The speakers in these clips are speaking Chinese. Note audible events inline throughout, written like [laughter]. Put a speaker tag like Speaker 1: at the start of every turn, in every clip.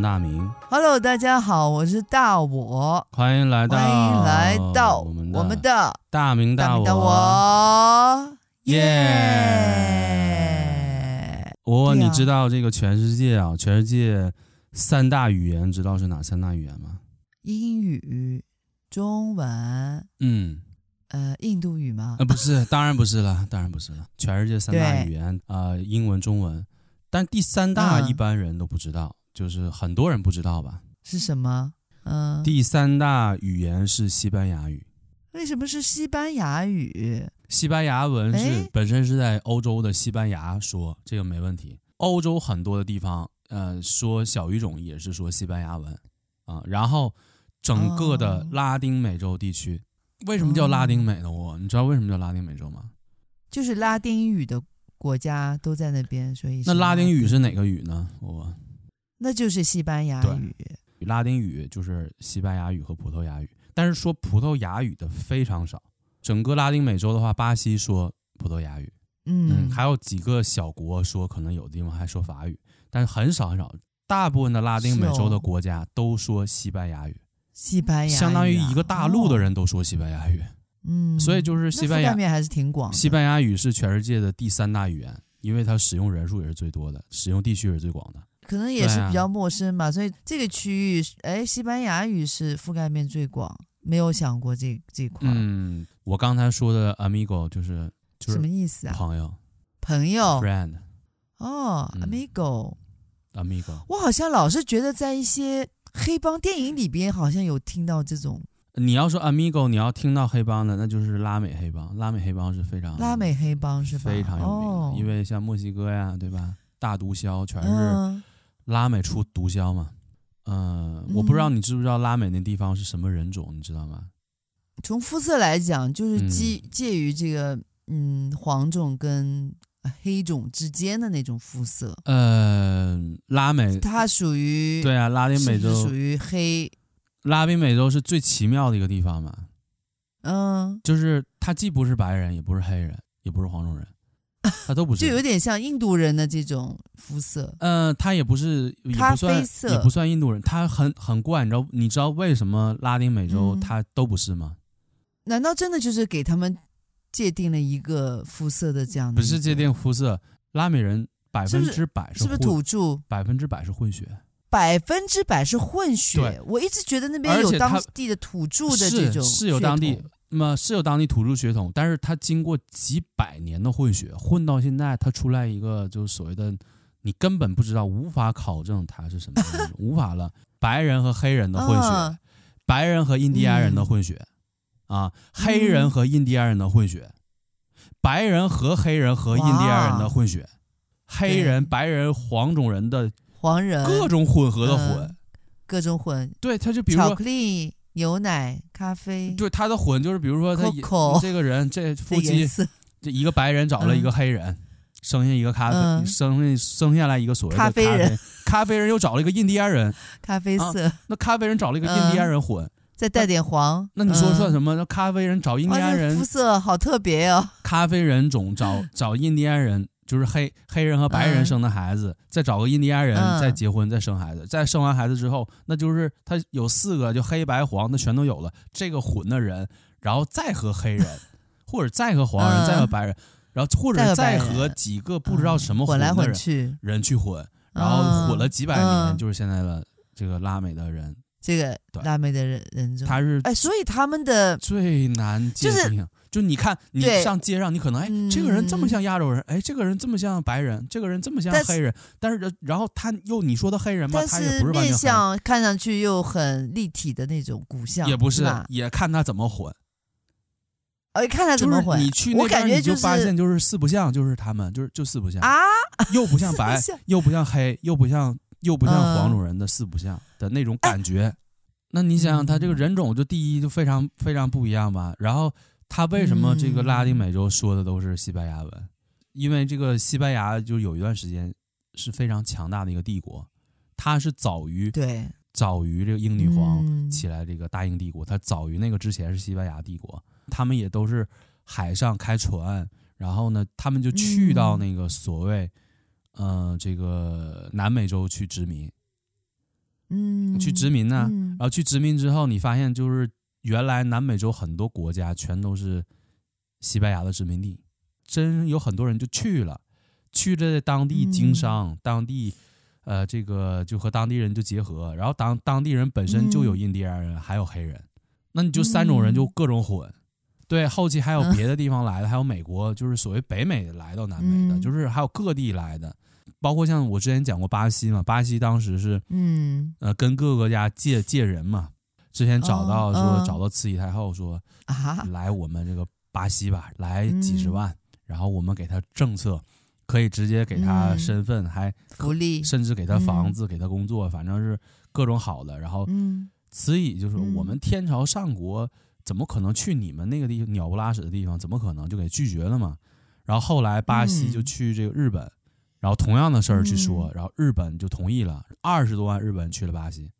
Speaker 1: 大明。
Speaker 2: Hello，大家好，我是大我。
Speaker 1: 欢迎来到，
Speaker 2: 欢迎来到
Speaker 1: 我们的
Speaker 2: 我们的
Speaker 1: 大明大我。
Speaker 2: 大我，耶！
Speaker 1: 我，
Speaker 2: 啊
Speaker 1: 你知道这个全世界啊，全世界三大语言，知道是哪三大语言吗？
Speaker 2: 英语、中文，
Speaker 1: 嗯，
Speaker 2: 呃，印度语吗？
Speaker 1: 呃，不是，当然不是了，[laughs] 当然不是了。全世界三大语言啊、呃，英文、中文，但第三大一般人都不知道，嗯、就是很多人不知道吧？
Speaker 2: 是什么？嗯、呃，
Speaker 1: 第三大语言是西班牙语。
Speaker 2: 为什么是西班牙语？
Speaker 1: 西班牙文是本身是在欧洲的西班牙说，这个没问题。欧洲很多的地方，呃，说小语种也是说西班牙文啊、呃。然后整个的拉丁美洲地区，哦、为什么叫拉丁美呢？我你知道为什么叫拉丁美洲吗？
Speaker 2: 就是拉丁语的国家都在那边，所以
Speaker 1: 那拉丁语是哪个语呢？我
Speaker 2: 那就是西班牙语。
Speaker 1: 拉丁语就是西班牙语和葡萄牙语，但是说葡萄牙语的非常少。整个拉丁美洲的话，巴西说葡萄牙语，
Speaker 2: 嗯，
Speaker 1: 嗯，还有几个小国说，可能有的地方还说法语，但是很少很少。大部分的拉丁美洲的国家都说西班牙语，
Speaker 2: 西班牙、啊、
Speaker 1: 相当于一个大陆的人都说西班牙语，
Speaker 2: 嗯，
Speaker 1: 所以就是西班牙
Speaker 2: 面还是挺广。
Speaker 1: 西班牙语是全世界的第三大语言，因为它使用人数也是最多的，使用地区也是最广的。
Speaker 2: 可能也是比较陌生吧，所以这个区域，哎，西班牙语是覆盖面最广。没有想过这这块。
Speaker 1: 嗯，我刚才说的 amigo 就是就是
Speaker 2: 什么意思啊？
Speaker 1: 朋友，
Speaker 2: 朋友
Speaker 1: ，friend。
Speaker 2: 哦，amigo，amigo。我好像老是觉得在一些黑帮电影里边，好像有听到这种。
Speaker 1: 你要说 amigo，你要听到黑帮的，那就是拉美黑帮。拉美黑帮是非常
Speaker 2: 拉美黑帮是吧？
Speaker 1: 非常有名的，
Speaker 2: 哦、
Speaker 1: 因为像墨西哥呀，对吧？大毒枭全是拉美出毒枭嘛。嗯、呃，我不知道你知不知道拉美那地方是什么人种，你知道吗？
Speaker 2: 从肤色来讲，就是介介于这个嗯黄种跟黑种之间的那种肤色。
Speaker 1: 呃，拉美
Speaker 2: 它属于
Speaker 1: 对啊，拉丁美洲
Speaker 2: 属于黑。
Speaker 1: 拉丁美洲是最奇妙的一个地方嘛。
Speaker 2: 嗯，
Speaker 1: 就是它既不是白人，也不是黑人，也不是黄种人。[laughs] 它都不是，
Speaker 2: 就有点像印度人的这种肤色。
Speaker 1: 嗯、呃，他也不是，也不算，也不算印度人。他很很怪，你知道？你知道为什么拉丁美洲他都不是吗？
Speaker 2: 嗯、难道真的就是给他们界定了一个肤色的这样的？
Speaker 1: 不是界定肤色，拉美人百分之百是，
Speaker 2: 是不是土著？
Speaker 1: 百分之百是混血，
Speaker 2: 百分之百是混血。我一直觉得那边有当地的土著的这种
Speaker 1: 是，是有当地。那么是有当地土著血统，但是他经过几百年的混血，混到现在，他出来一个就是所谓的，你根本不知道，无法考证他是什么人，无法了。白人和黑人的混血，啊、白人和印第安人的混血，嗯、啊，黑人和印第安人的混血，嗯、白人和黑人和印第安人的混血，黑人、白人、黄种人的
Speaker 2: 黄人
Speaker 1: 各种混合的混，
Speaker 2: 嗯、各种混，
Speaker 1: 对，他就比如说
Speaker 2: 巧克力。牛奶、咖啡，
Speaker 1: 对他的混就是，比如说他
Speaker 2: Coco,
Speaker 1: 这个人这夫妻，这一个白人找了一个黑人，嗯、生下一个咖啡，嗯、生下生下来一个所谓的咖啡，
Speaker 2: 咖啡人，
Speaker 1: 咖啡人又找了一个印第安人，
Speaker 2: 咖啡色、啊，
Speaker 1: 那咖啡人找了一个印第安人混，嗯、
Speaker 2: 再带点黄，
Speaker 1: 那，那你说算什么？那咖啡人找印第安人，
Speaker 2: 肤色好特别哦，
Speaker 1: 咖啡人种找找印第安人。就是黑黑人和白人生的孩子，嗯、再找个印第安人，再结婚，再生孩子，再生完孩子之后，那就是他有四个，就黑白黄，那全都有了。这个混的人，然后再和黑人，或者再和黄人，嗯、再和白人，然后或者再和几个不知道什么混的人，
Speaker 2: 混来混去
Speaker 1: 人去混，然后混了几百年，嗯、就是现在的这个拉美的人。
Speaker 2: 这个拉美的人人种，
Speaker 1: 他是
Speaker 2: 哎，所以他们的
Speaker 1: 最难界定。
Speaker 2: 就是
Speaker 1: 就你看，你上街上，你可能哎，这个人这么像亚洲人，哎，这个人这么像白人，这个人这么像黑人，但是然后他又你说的黑人嘛，他也不是
Speaker 2: 面相，看上去又很立体的那种骨相，
Speaker 1: 也不是，也看他怎么混。
Speaker 2: 哎，看他怎么混，
Speaker 1: 你去那边你就发现就是四不像，就是他们，就是就四不像
Speaker 2: 啊，
Speaker 1: 又不像白，又不像黑，又不像又不像黄种人的四不像的那种感觉。那你想想，他这个人种就第一就非常非常不一样吧，然后。他为什么这个拉丁美洲说的都是西班牙文？嗯、因为这个西班牙就有一段时间是非常强大的一个帝国，它是早于
Speaker 2: 对
Speaker 1: 早于这个英女皇起来这个大英帝国，它、嗯、早于那个之前是西班牙帝国，他们也都是海上开船，然后呢，他们就去到那个所谓呃，这个南美洲去殖民，
Speaker 2: 嗯，
Speaker 1: 去殖民呢，
Speaker 2: 嗯。
Speaker 1: 然后去殖民之后，你发现就是原来南美洲很多国家全都是西班牙的殖民地，真有很多人就去了，去了在当地经商，
Speaker 2: 嗯、
Speaker 1: 当地呃这个就和当地人就结合，然后当当地人本身就有印第安人，
Speaker 2: 嗯、
Speaker 1: 还有黑人，那你就三种人就各种混。对，后期还有别的地方来的，嗯、还有美国，就是所谓北美来到南美的，嗯、就是还有各地来的，包括像我之前讲过巴西嘛，巴西当时是，
Speaker 2: 嗯，
Speaker 1: 呃，跟各个家借借人嘛，之前找到说、哦、找到慈禧太后说，
Speaker 2: 啊，
Speaker 1: 来我们这个巴西吧，来几十万，嗯、然后我们给他政策，可以直接给他身份，嗯、还
Speaker 2: 福利，
Speaker 1: 甚至给他房子，
Speaker 2: 嗯、
Speaker 1: 给他工作，反正是各种好的。然后，慈禧就说我们天朝上国。怎么可能去你们那个地方鸟不拉屎的地方？怎么可能就给拒绝了嘛？然后后来巴西就去这个日本，嗯、然后同样的事儿去说，嗯、然后日本就同意了，二十多万日本人去了巴西，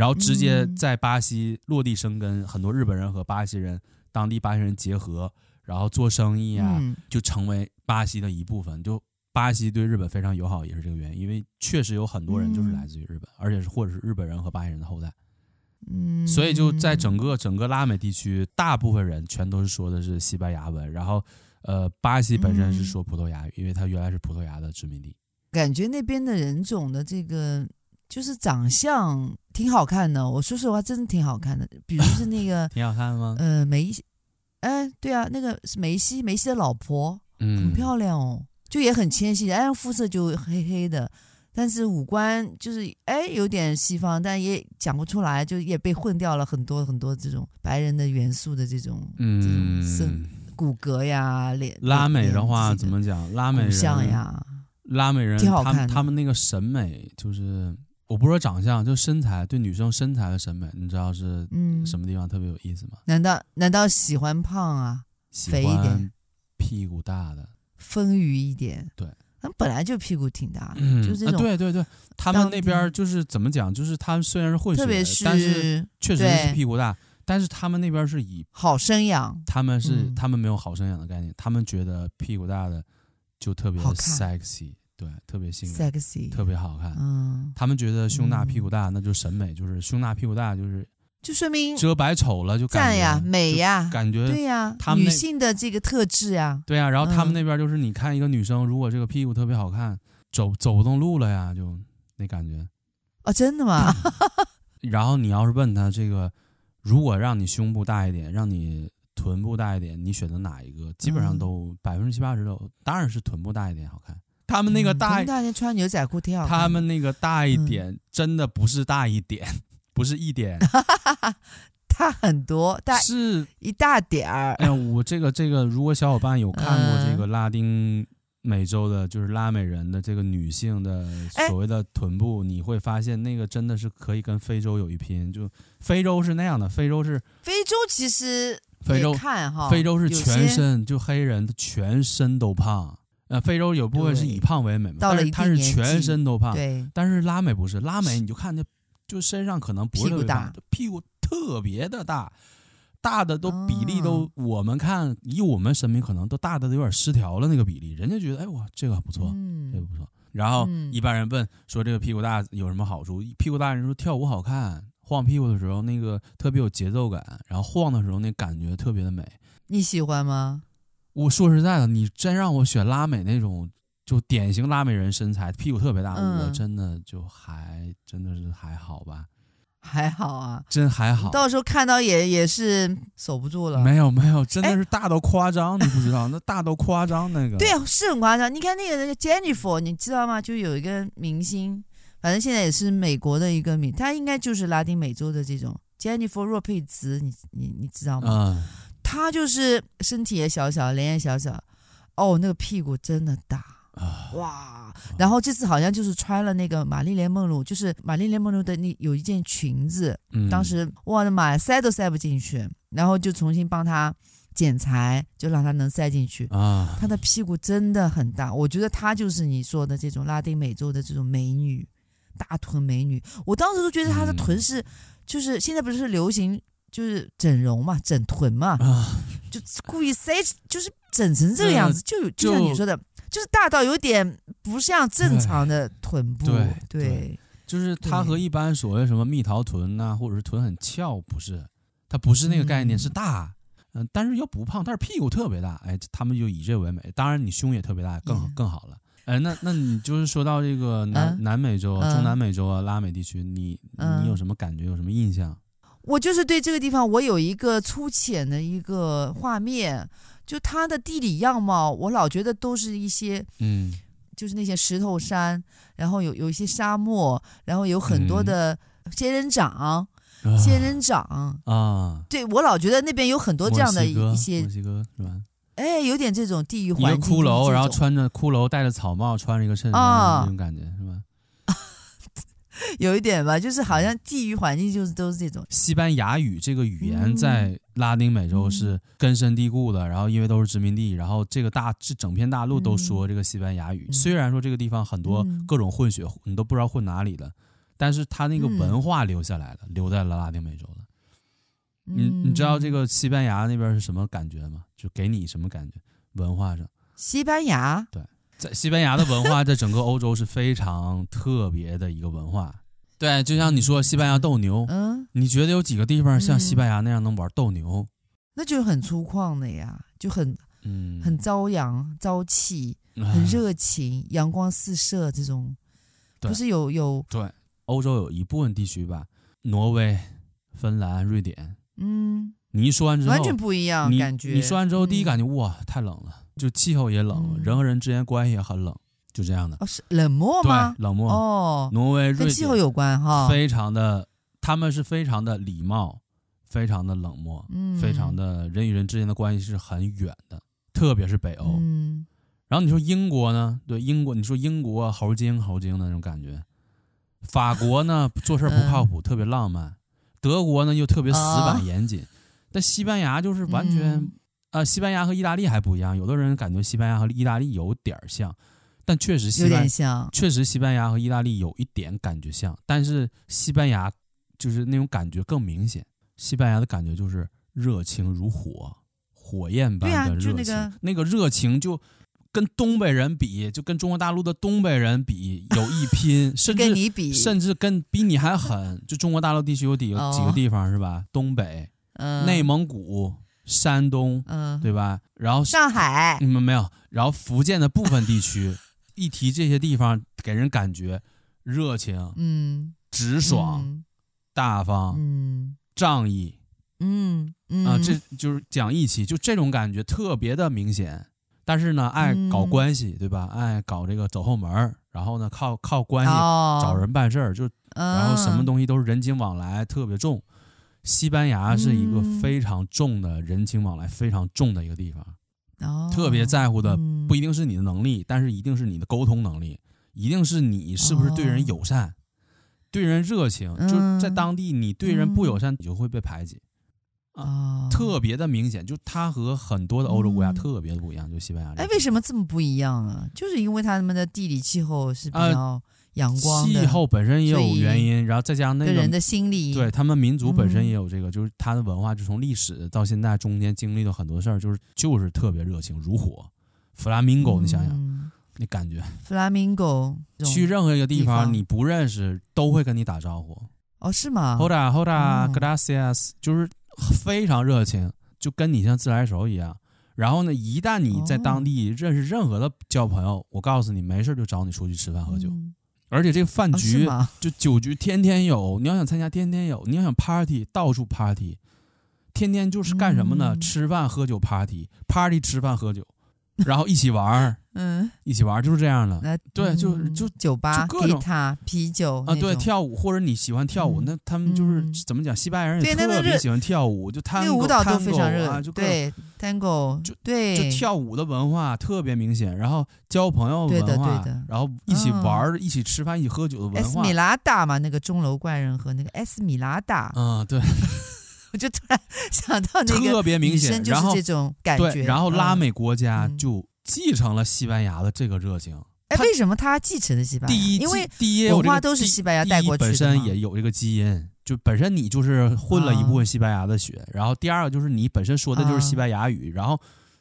Speaker 1: 然后直接在巴西落地生根，很多日本人和巴西人当地巴西人结合，然后做生意啊，
Speaker 2: 嗯、
Speaker 1: 就成为巴西的一部分。就巴西对日本非常友好，也是这个原因，因为确实有很多人就是来自于日本，嗯、而且是或者是日本人和巴西人的后代。
Speaker 2: 嗯，
Speaker 1: 所以就在整个整个拉美地区，大部分人全都是说的是西班牙文，然后，呃，巴西本身是说葡萄牙语，因为它原来是葡萄牙的殖民地。
Speaker 2: 感觉那边的人种的这个就是长相挺好看的，我说实话，真的挺好看的。比如是那个 [laughs]
Speaker 1: 挺好看的吗？
Speaker 2: 呃，梅，哎，对啊，那个是梅西，梅西的老婆，嗯，很漂亮哦，就也很纤细，哎，肤色就黑黑的。但是五官就是哎，有点西方，但也讲不出来，就也被混掉了很多很多这种白人的元素的这种嗯，这种骨骼呀，脸。
Speaker 1: 拉美的话怎么讲？拉美人
Speaker 2: 像呀，
Speaker 1: 拉美人
Speaker 2: 挺好看
Speaker 1: 他们他们那个审美就是，我不说长相，就身材，对女生身材的审美，你知道是什么地方特别有意思吗？
Speaker 2: 嗯、难道难道喜欢胖啊？肥一点，
Speaker 1: 屁股大的，
Speaker 2: 丰腴一点，
Speaker 1: 对。
Speaker 2: 他们本来就屁股挺大的，
Speaker 1: 嗯、
Speaker 2: 就这种、
Speaker 1: 啊。对对对，他们那边就是怎么讲？就是他们虽然是混血，
Speaker 2: 特别是
Speaker 1: 但是确实是屁股大。但是他们那边是以
Speaker 2: 好生养，
Speaker 1: 他们是、
Speaker 2: 嗯、
Speaker 1: 他们没有好生养的概念，他们觉得屁股大的就特别 sexy，对，特别性感
Speaker 2: ，sexy，
Speaker 1: 特别好看。
Speaker 2: 嗯，
Speaker 1: 他们觉得胸大屁股大，那就审美，就是胸大屁股大就是。
Speaker 2: 就说明
Speaker 1: 遮百丑了，就
Speaker 2: 赞呀，美呀，
Speaker 1: 感觉
Speaker 2: 对呀，
Speaker 1: 他们
Speaker 2: 女性的这个特质呀，
Speaker 1: 对呀。然后他们那边就是，你看一个女生，如果这个屁股特别好看，走走不动路了呀，就那感觉。
Speaker 2: 哦，真的吗？[laughs]
Speaker 1: 然后你要是问他这个，如果让你胸部大一点，让你臀部大一点，你选择哪一个？基本上都百分之七八十都，当然是臀部大一点好看。他们那个大，
Speaker 2: 大一点穿牛仔裤挺好看。
Speaker 1: 他们那个大一点，真的不是大一点。不是一点，[laughs]
Speaker 2: 大很多，大
Speaker 1: 是
Speaker 2: 一大点儿。
Speaker 1: 哎，我这个这个，如果小伙伴有看过这个拉丁美洲的，就是拉美人的这个女性的所谓的臀部，你会发现那个真的是可以跟非洲有一拼。就非洲是那样的，非洲是
Speaker 2: 非洲，其实
Speaker 1: 非洲
Speaker 2: 看哈，
Speaker 1: 非洲是全身就黑人，全身都胖。呃，非洲有部分是以胖为美嘛，但是他是全身都胖。
Speaker 2: 对，
Speaker 1: 但是拉美不是，拉美你就看那。就身上可能不是特别大，屁股特别的大，大的都比例都，嗯、我们看以我们审美可能都大的都有点失调了那个比例，人家觉得哎哇这个不错，
Speaker 2: 嗯、
Speaker 1: 这个不错。然后一般人问说这个屁股大有什么好处？屁股大人说跳舞好看，晃屁股的时候那个特别有节奏感，然后晃的时候那感觉特别的美。
Speaker 2: 你喜欢吗？
Speaker 1: 我说实在的，你真让我选拉美那种。就典型拉美人身材，屁股特别大，嗯、我真的就还真的是还好吧，
Speaker 2: 还好啊，
Speaker 1: 真还好。
Speaker 2: 到时候看到也也是守不住了。
Speaker 1: 没有没有，真的是大到夸张，哎、你不知道那大到夸张那个。
Speaker 2: 对啊，是很夸张。你看那个那个 Jennifer，你知道吗？就有一个明星，反正现在也是美国的一个明，他应该就是拉丁美洲的这种 Jennifer 洛佩兹，你你你知道吗？
Speaker 1: 嗯，
Speaker 2: 他就是身体也小小，脸也小小，哦，那个屁股真的大。哇！然后这次好像就是穿了那个玛丽莲梦露，就是玛丽莲梦露的那有一件裙子，
Speaker 1: 嗯、
Speaker 2: 当时我的妈呀，塞都塞不进去，然后就重新帮她剪裁，就让她能塞进去。
Speaker 1: 啊，
Speaker 2: 她的屁股真的很大，我觉得她就是你说的这种拉丁美洲的这种美女，大臀美女。我当时都觉得她的臀是，嗯、就是现在不是流行就是整容嘛，整臀嘛，
Speaker 1: 啊、
Speaker 2: 就故意塞，就是整成这个样子，就就像你说的，
Speaker 1: 就，
Speaker 2: 是大到有点不像正常的臀部。
Speaker 1: 对
Speaker 2: 对，对
Speaker 1: 就是它和一般所谓什么蜜桃臀呐、啊，或者是臀很翘，不是，它不是那个概念，嗯、是大，嗯，但是又不胖，但是屁股特别大，哎，他们就以这为美。当然，你胸也特别大，更好更好了。哎，那那你就是说到这个南、嗯、南美洲、嗯、中南美洲啊、拉美地区，你你有什么感觉？有什么印象？
Speaker 2: 我就是对这个地方，我有一个粗浅的一个画面，就它的地理样貌，我老觉得都是一些，
Speaker 1: 嗯，
Speaker 2: 就是那些石头山，然后有有一些沙漠，然后有很多的仙人掌，嗯、仙人掌
Speaker 1: 啊，
Speaker 2: 对，我老觉得那边有很多这样的一些，
Speaker 1: 墨西哥是吧？
Speaker 2: 哎，有点这种地域环境，
Speaker 1: 一个骷髅，然后穿着骷髅，戴着草帽，穿着一个衬衫，那种感觉是吧？
Speaker 2: 有一点吧，就是好像地域环境就是都是这种。
Speaker 1: 西班牙语这个语言在拉丁美洲是根深蒂固的，嗯、然后因为都是殖民地，然后这个大这整片大陆都说这个西班牙语。嗯、虽然说这个地方很多各种混血，你都不知道混哪里的，但是它那个文化留下来了，嗯、留在了拉丁美洲了。你你知道这个西班牙那边是什么感觉吗？就给你什么感觉？文化上，
Speaker 2: 西班牙
Speaker 1: 对，在西班牙的文化在整个欧洲是非常特别的一个文化。对，就像你说西班牙斗牛，嗯，你觉得有几个地方像西班牙那样能玩斗牛？
Speaker 2: 那就是很粗犷的呀，就很嗯，很朝阳、朝气，很热情、阳光四射这种。不是有有
Speaker 1: 对，欧洲有一部分地区吧，挪威、芬兰、瑞典。
Speaker 2: 嗯，
Speaker 1: 你一说完之后，
Speaker 2: 完全不一样
Speaker 1: 你
Speaker 2: 感觉。
Speaker 1: 你说完之后，第一感觉哇，太冷了，就气候也冷，人和人之间关系也很冷，就这样的。
Speaker 2: 哦，是冷漠吗？
Speaker 1: 对，冷漠。
Speaker 2: 哦，
Speaker 1: 挪威、瑞典
Speaker 2: 跟气候有关哈，
Speaker 1: 非常的，他们是非常的礼貌，非常的冷漠，非常的人与人之间的关系是很远的，特别是北欧。
Speaker 2: 嗯，
Speaker 1: 然后你说英国呢？对，英国，你说英国猴精猴精的那种感觉。法国呢，做事不靠谱，特别浪漫。德国呢又特别死板严谨，但西班牙就是完全，呃，西班牙和意大利还不一样。有的人感觉西班牙和意大利有点像，但确实西班牙确实西班牙和意大利有一点感觉像，但是西班牙就是那种感觉更明显。西班牙的感觉就是热情如火，火焰般的热情，那个、那个热情就。跟东北人比，就跟中国大陆的东北人比，有一拼，[laughs] 甚至
Speaker 2: 跟你比，
Speaker 1: 甚至跟比你还狠。就中国大陆地区有几个、哦、几个地方是吧？东北、
Speaker 2: 嗯、
Speaker 1: 内蒙古、山东，
Speaker 2: 嗯，
Speaker 1: 对吧？然后
Speaker 2: 上海，
Speaker 1: 你们没有？然后福建的部分地区，一提这些地方，给人感觉热情，
Speaker 2: 嗯，
Speaker 1: 直爽，
Speaker 2: 嗯、
Speaker 1: 大方，
Speaker 2: 嗯，
Speaker 1: 仗义，
Speaker 2: 嗯嗯
Speaker 1: 啊，这就是讲义气，就这种感觉特别的明显。但是呢，爱搞关系，嗯、对吧？爱搞这个走后门，然后呢，靠靠关系找人办事儿，哦、就然后什么东西都是人情往来特别重。西班牙是一个非常重的人情往来非常重的一个地方，
Speaker 2: 哦、
Speaker 1: 特别在乎的不一定是你的能力，但是一定是你的沟通能力，一定是你是不是对人友善、哦、对人热情。就在当地，你对人不友善，你就会被排挤。啊，特别的明显，就它和很多的欧洲国家特别的不一样，嗯、就西班牙。
Speaker 2: 哎，为什么这么不一样啊？就是因为他们的地理气候是比较阳光，
Speaker 1: 气候本身也有原因，然后再加上那个
Speaker 2: 人的心理，
Speaker 1: 对他们民族本身也有这个，嗯、就是他的文化，就从历史到现在中间经历了很多事儿，就是就是特别热情如火。弗拉明戈，你想想，嗯、你感觉
Speaker 2: 弗拉明戈
Speaker 1: 去任何一个地方，你不认识都会跟你打招呼。
Speaker 2: 哦，是吗
Speaker 1: ？Hola, hola, gracias，就是。非常热情，就跟你像自来熟一样。然后呢，一旦你在当地认识任何的交朋友，哦、我告诉你，没事就找你出去吃饭喝酒。嗯、而且这个饭局、哦、就酒局天天有，你要想参加天天有，你要想 party 到处 party，天天就是干什么呢？嗯、吃饭喝酒 party，party 吃饭喝酒。然后一起玩
Speaker 2: 嗯，
Speaker 1: 一起玩就是这样的。对，就就
Speaker 2: 酒吧、给他啤酒
Speaker 1: 啊，对，跳舞或者你喜欢跳舞，那他们就是怎么讲？西班牙人也特别喜欢跳舞，就他那个
Speaker 2: 舞蹈都非常热，
Speaker 1: 就
Speaker 2: 对，tango，
Speaker 1: 就
Speaker 2: 对，
Speaker 1: 就跳舞的文化特别明显。然后交朋友文化，然后一起玩、一起吃饭、一起喝酒的文化。
Speaker 2: 米拉达嘛，那个钟楼怪人和那个 S 米拉达，
Speaker 1: 嗯，对。[laughs]
Speaker 2: 我就突然想到那个
Speaker 1: 特别明显，
Speaker 2: 然后这种感觉，
Speaker 1: 对，然后拉美国家就继承了西班牙的这个热情。
Speaker 2: 哎，为什么他继承的西班牙？
Speaker 1: 第一，
Speaker 2: 因为第一文化都是西班牙带过去的。
Speaker 1: 本身也有这个基因，就本身你就是混了一部分西班牙的血。然后第二个就是你本身说的就是西班牙语，然后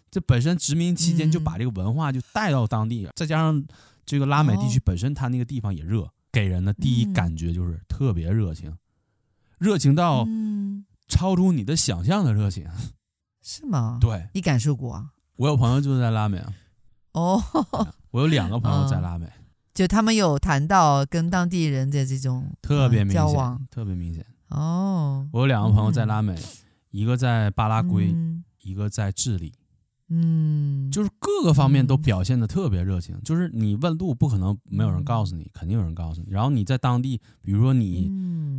Speaker 1: 这本身殖民期间就把这个文化就带到当地，再加上这个拉美地区本身它那个地方也热，给人的第一感觉就是特别热情，热情到超出你的想象的热情，
Speaker 2: 是吗？
Speaker 1: 对，
Speaker 2: 你感受过啊？
Speaker 1: 我有朋友就是在拉美啊。
Speaker 2: 哦，[laughs]
Speaker 1: 我有两个朋友在拉美，
Speaker 2: 就他们有谈到跟当地人的这种
Speaker 1: 特别
Speaker 2: 交往，
Speaker 1: 特别明显。
Speaker 2: 哦，
Speaker 1: 我有两个朋友在拉美，一个在巴拉圭，一个在智利。
Speaker 2: 嗯，
Speaker 1: 就是各个方面都表现的特别热情。就是你问路，不可能没有人告诉你，肯定有人告诉你。然后你在当地，比如说你，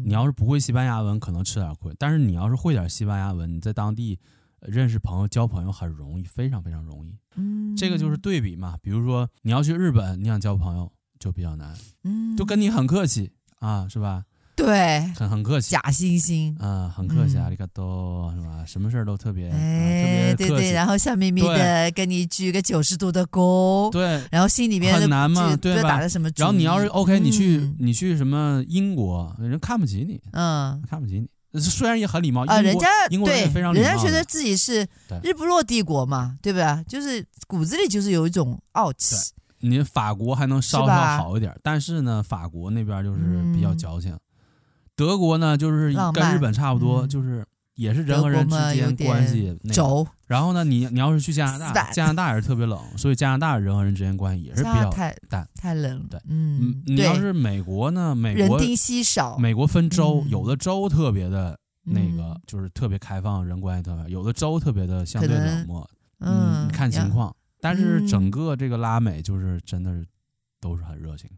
Speaker 1: 你要是不会西班牙文，可能吃点亏。但是你要是会点西班牙文，你在当地。认识朋友、交朋友很容易，非常非常容易。嗯，这个就是对比嘛。比如说，你要去日本，你想交朋友就比较难。嗯，就跟你很客气啊，是吧？
Speaker 2: 对，
Speaker 1: 很很客气，
Speaker 2: 假惺惺。
Speaker 1: 啊，很客气，阿里嘎多，是吧？什么事儿都特别，
Speaker 2: 哎，对对，然后笑眯眯的跟你鞠个九十度的躬，
Speaker 1: 对，
Speaker 2: 然后心里面
Speaker 1: 很难嘛，对吧？然后你要是 OK，你去你去什么英国，人看不起你，嗯，看不起你。虽然也很礼貌啊，
Speaker 2: 人家
Speaker 1: 对人
Speaker 2: 家觉得自己是日不落帝国嘛，对不对？就是骨子里就是有一种傲气。
Speaker 1: 你法国还能稍稍好一点，但是呢，法国那边就是比较矫情。德国呢，就是跟日本差不多，就是。也是人和人之间关系轴，然后呢，你你要是去加拿大，加拿大也是特别冷，所以加拿大人和人之间关系也是比较淡，
Speaker 2: 太冷
Speaker 1: 了。
Speaker 2: 对，嗯，
Speaker 1: 你要是美国呢，美国
Speaker 2: 人丁稀少，
Speaker 1: 美国分州，有的州特别的那个就是特别开放，人关系特别，有的州特别的相对冷漠。嗯，看情况，但是整个这个拉美就是真的是都是很热情。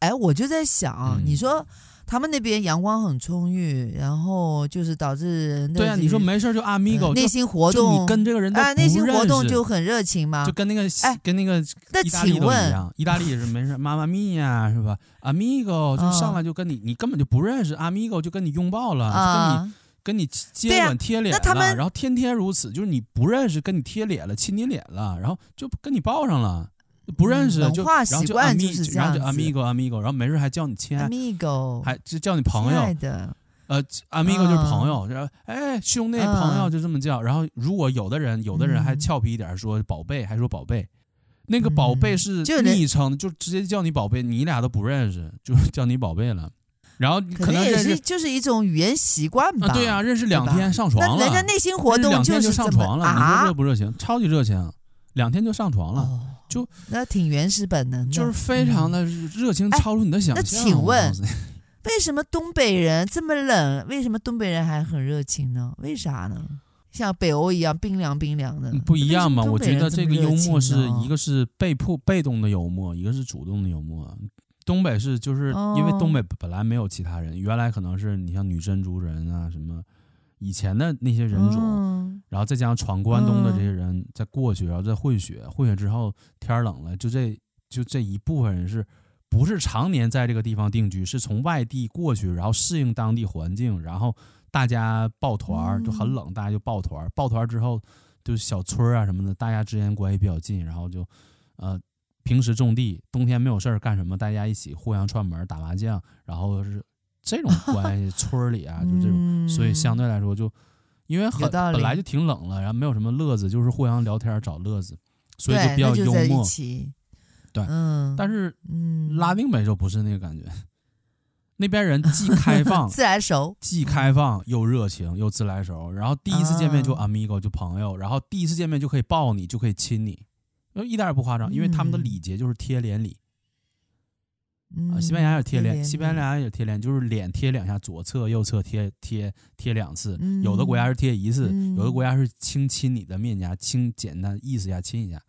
Speaker 2: 哎，我就在想，你说。他们那边阳光很充裕，然后就是导致
Speaker 1: 对啊，你说没事就 amigo
Speaker 2: 内心活动，
Speaker 1: 你跟这个人
Speaker 2: 啊，内心活动就很热情嘛，
Speaker 1: 就跟那个哎，跟那个意大利都一样，意大利也是没事，妈妈咪呀，是吧？amigo 就上来就跟你，你根本就不认识，amigo 就跟你拥抱了，跟你跟你接吻贴脸了，然后天天如此，就是你不认识跟你贴脸了，亲你脸了，然后就跟你抱上了。不认识就，然后就 amigo，然后就 amigo amigo，然后没事还叫你亲爱的，还就叫你朋友，呃，amigo 就是朋友，然后哎兄弟朋友就这么叫。然后如果有的人有的人还俏皮一点说宝贝，还说宝贝，那个宝贝是昵称，就直接叫你宝贝，你俩都不认识，就 [laughs] 叫你宝贝了。然后可能
Speaker 2: 也是就是一种语言习惯吧。
Speaker 1: 对啊，认识两天上床了，
Speaker 2: 人家内心活动就是
Speaker 1: 上床了，你说热不热情？超级热情，两天就上床了。就
Speaker 2: 那挺原始本能的，
Speaker 1: 就是非常的热情，超出你的想象。
Speaker 2: 那请问，[laughs] 为什么东北人这么冷？为什么东北人还很热情呢？为啥呢？像北欧一样冰凉冰凉的，
Speaker 1: 不一样嘛？我觉得这个幽默是一个是被迫被动的幽默，一个是主动的幽默。东北是就是因为东北本来没有其他人，原来可能是你像女真族人啊什么。以前的那些人种，嗯、然后再加上闯关东的这些人再过去，然后再混血，混血之后天冷了，就这就这一部分人是不是常年在这个地方定居，是从外地过去，然后适应当地环境，然后大家抱团就很冷，大家就抱团，抱团之后就小村啊什么的，大家之间关系比较近，然后就呃平时种地，冬天没有事儿干什么，大家一起互相串门打麻将，然后是。这种关系，村里啊，就这种，所以相对来说，就因为很本来就挺冷了，然后没有什么乐子，就是互相聊天找乐子，所以就比较幽默。对，嗯，但是拉丁美洲不是那个感觉，那边人既开放、[laughs]
Speaker 2: 自来熟，
Speaker 1: 既开放又热情又自来熟，然后第一次见面就 amigo 就朋友，然后第一次见面就可以抱你，就可以亲你，一点也不夸张，因为他们的礼节就是贴脸礼。啊，西班牙也贴脸，西班牙也贴脸，就是脸贴两下，左侧右侧贴贴贴两次。有的国家是贴一次，有的国家是轻亲你的面颊，轻简单意思一下亲一下。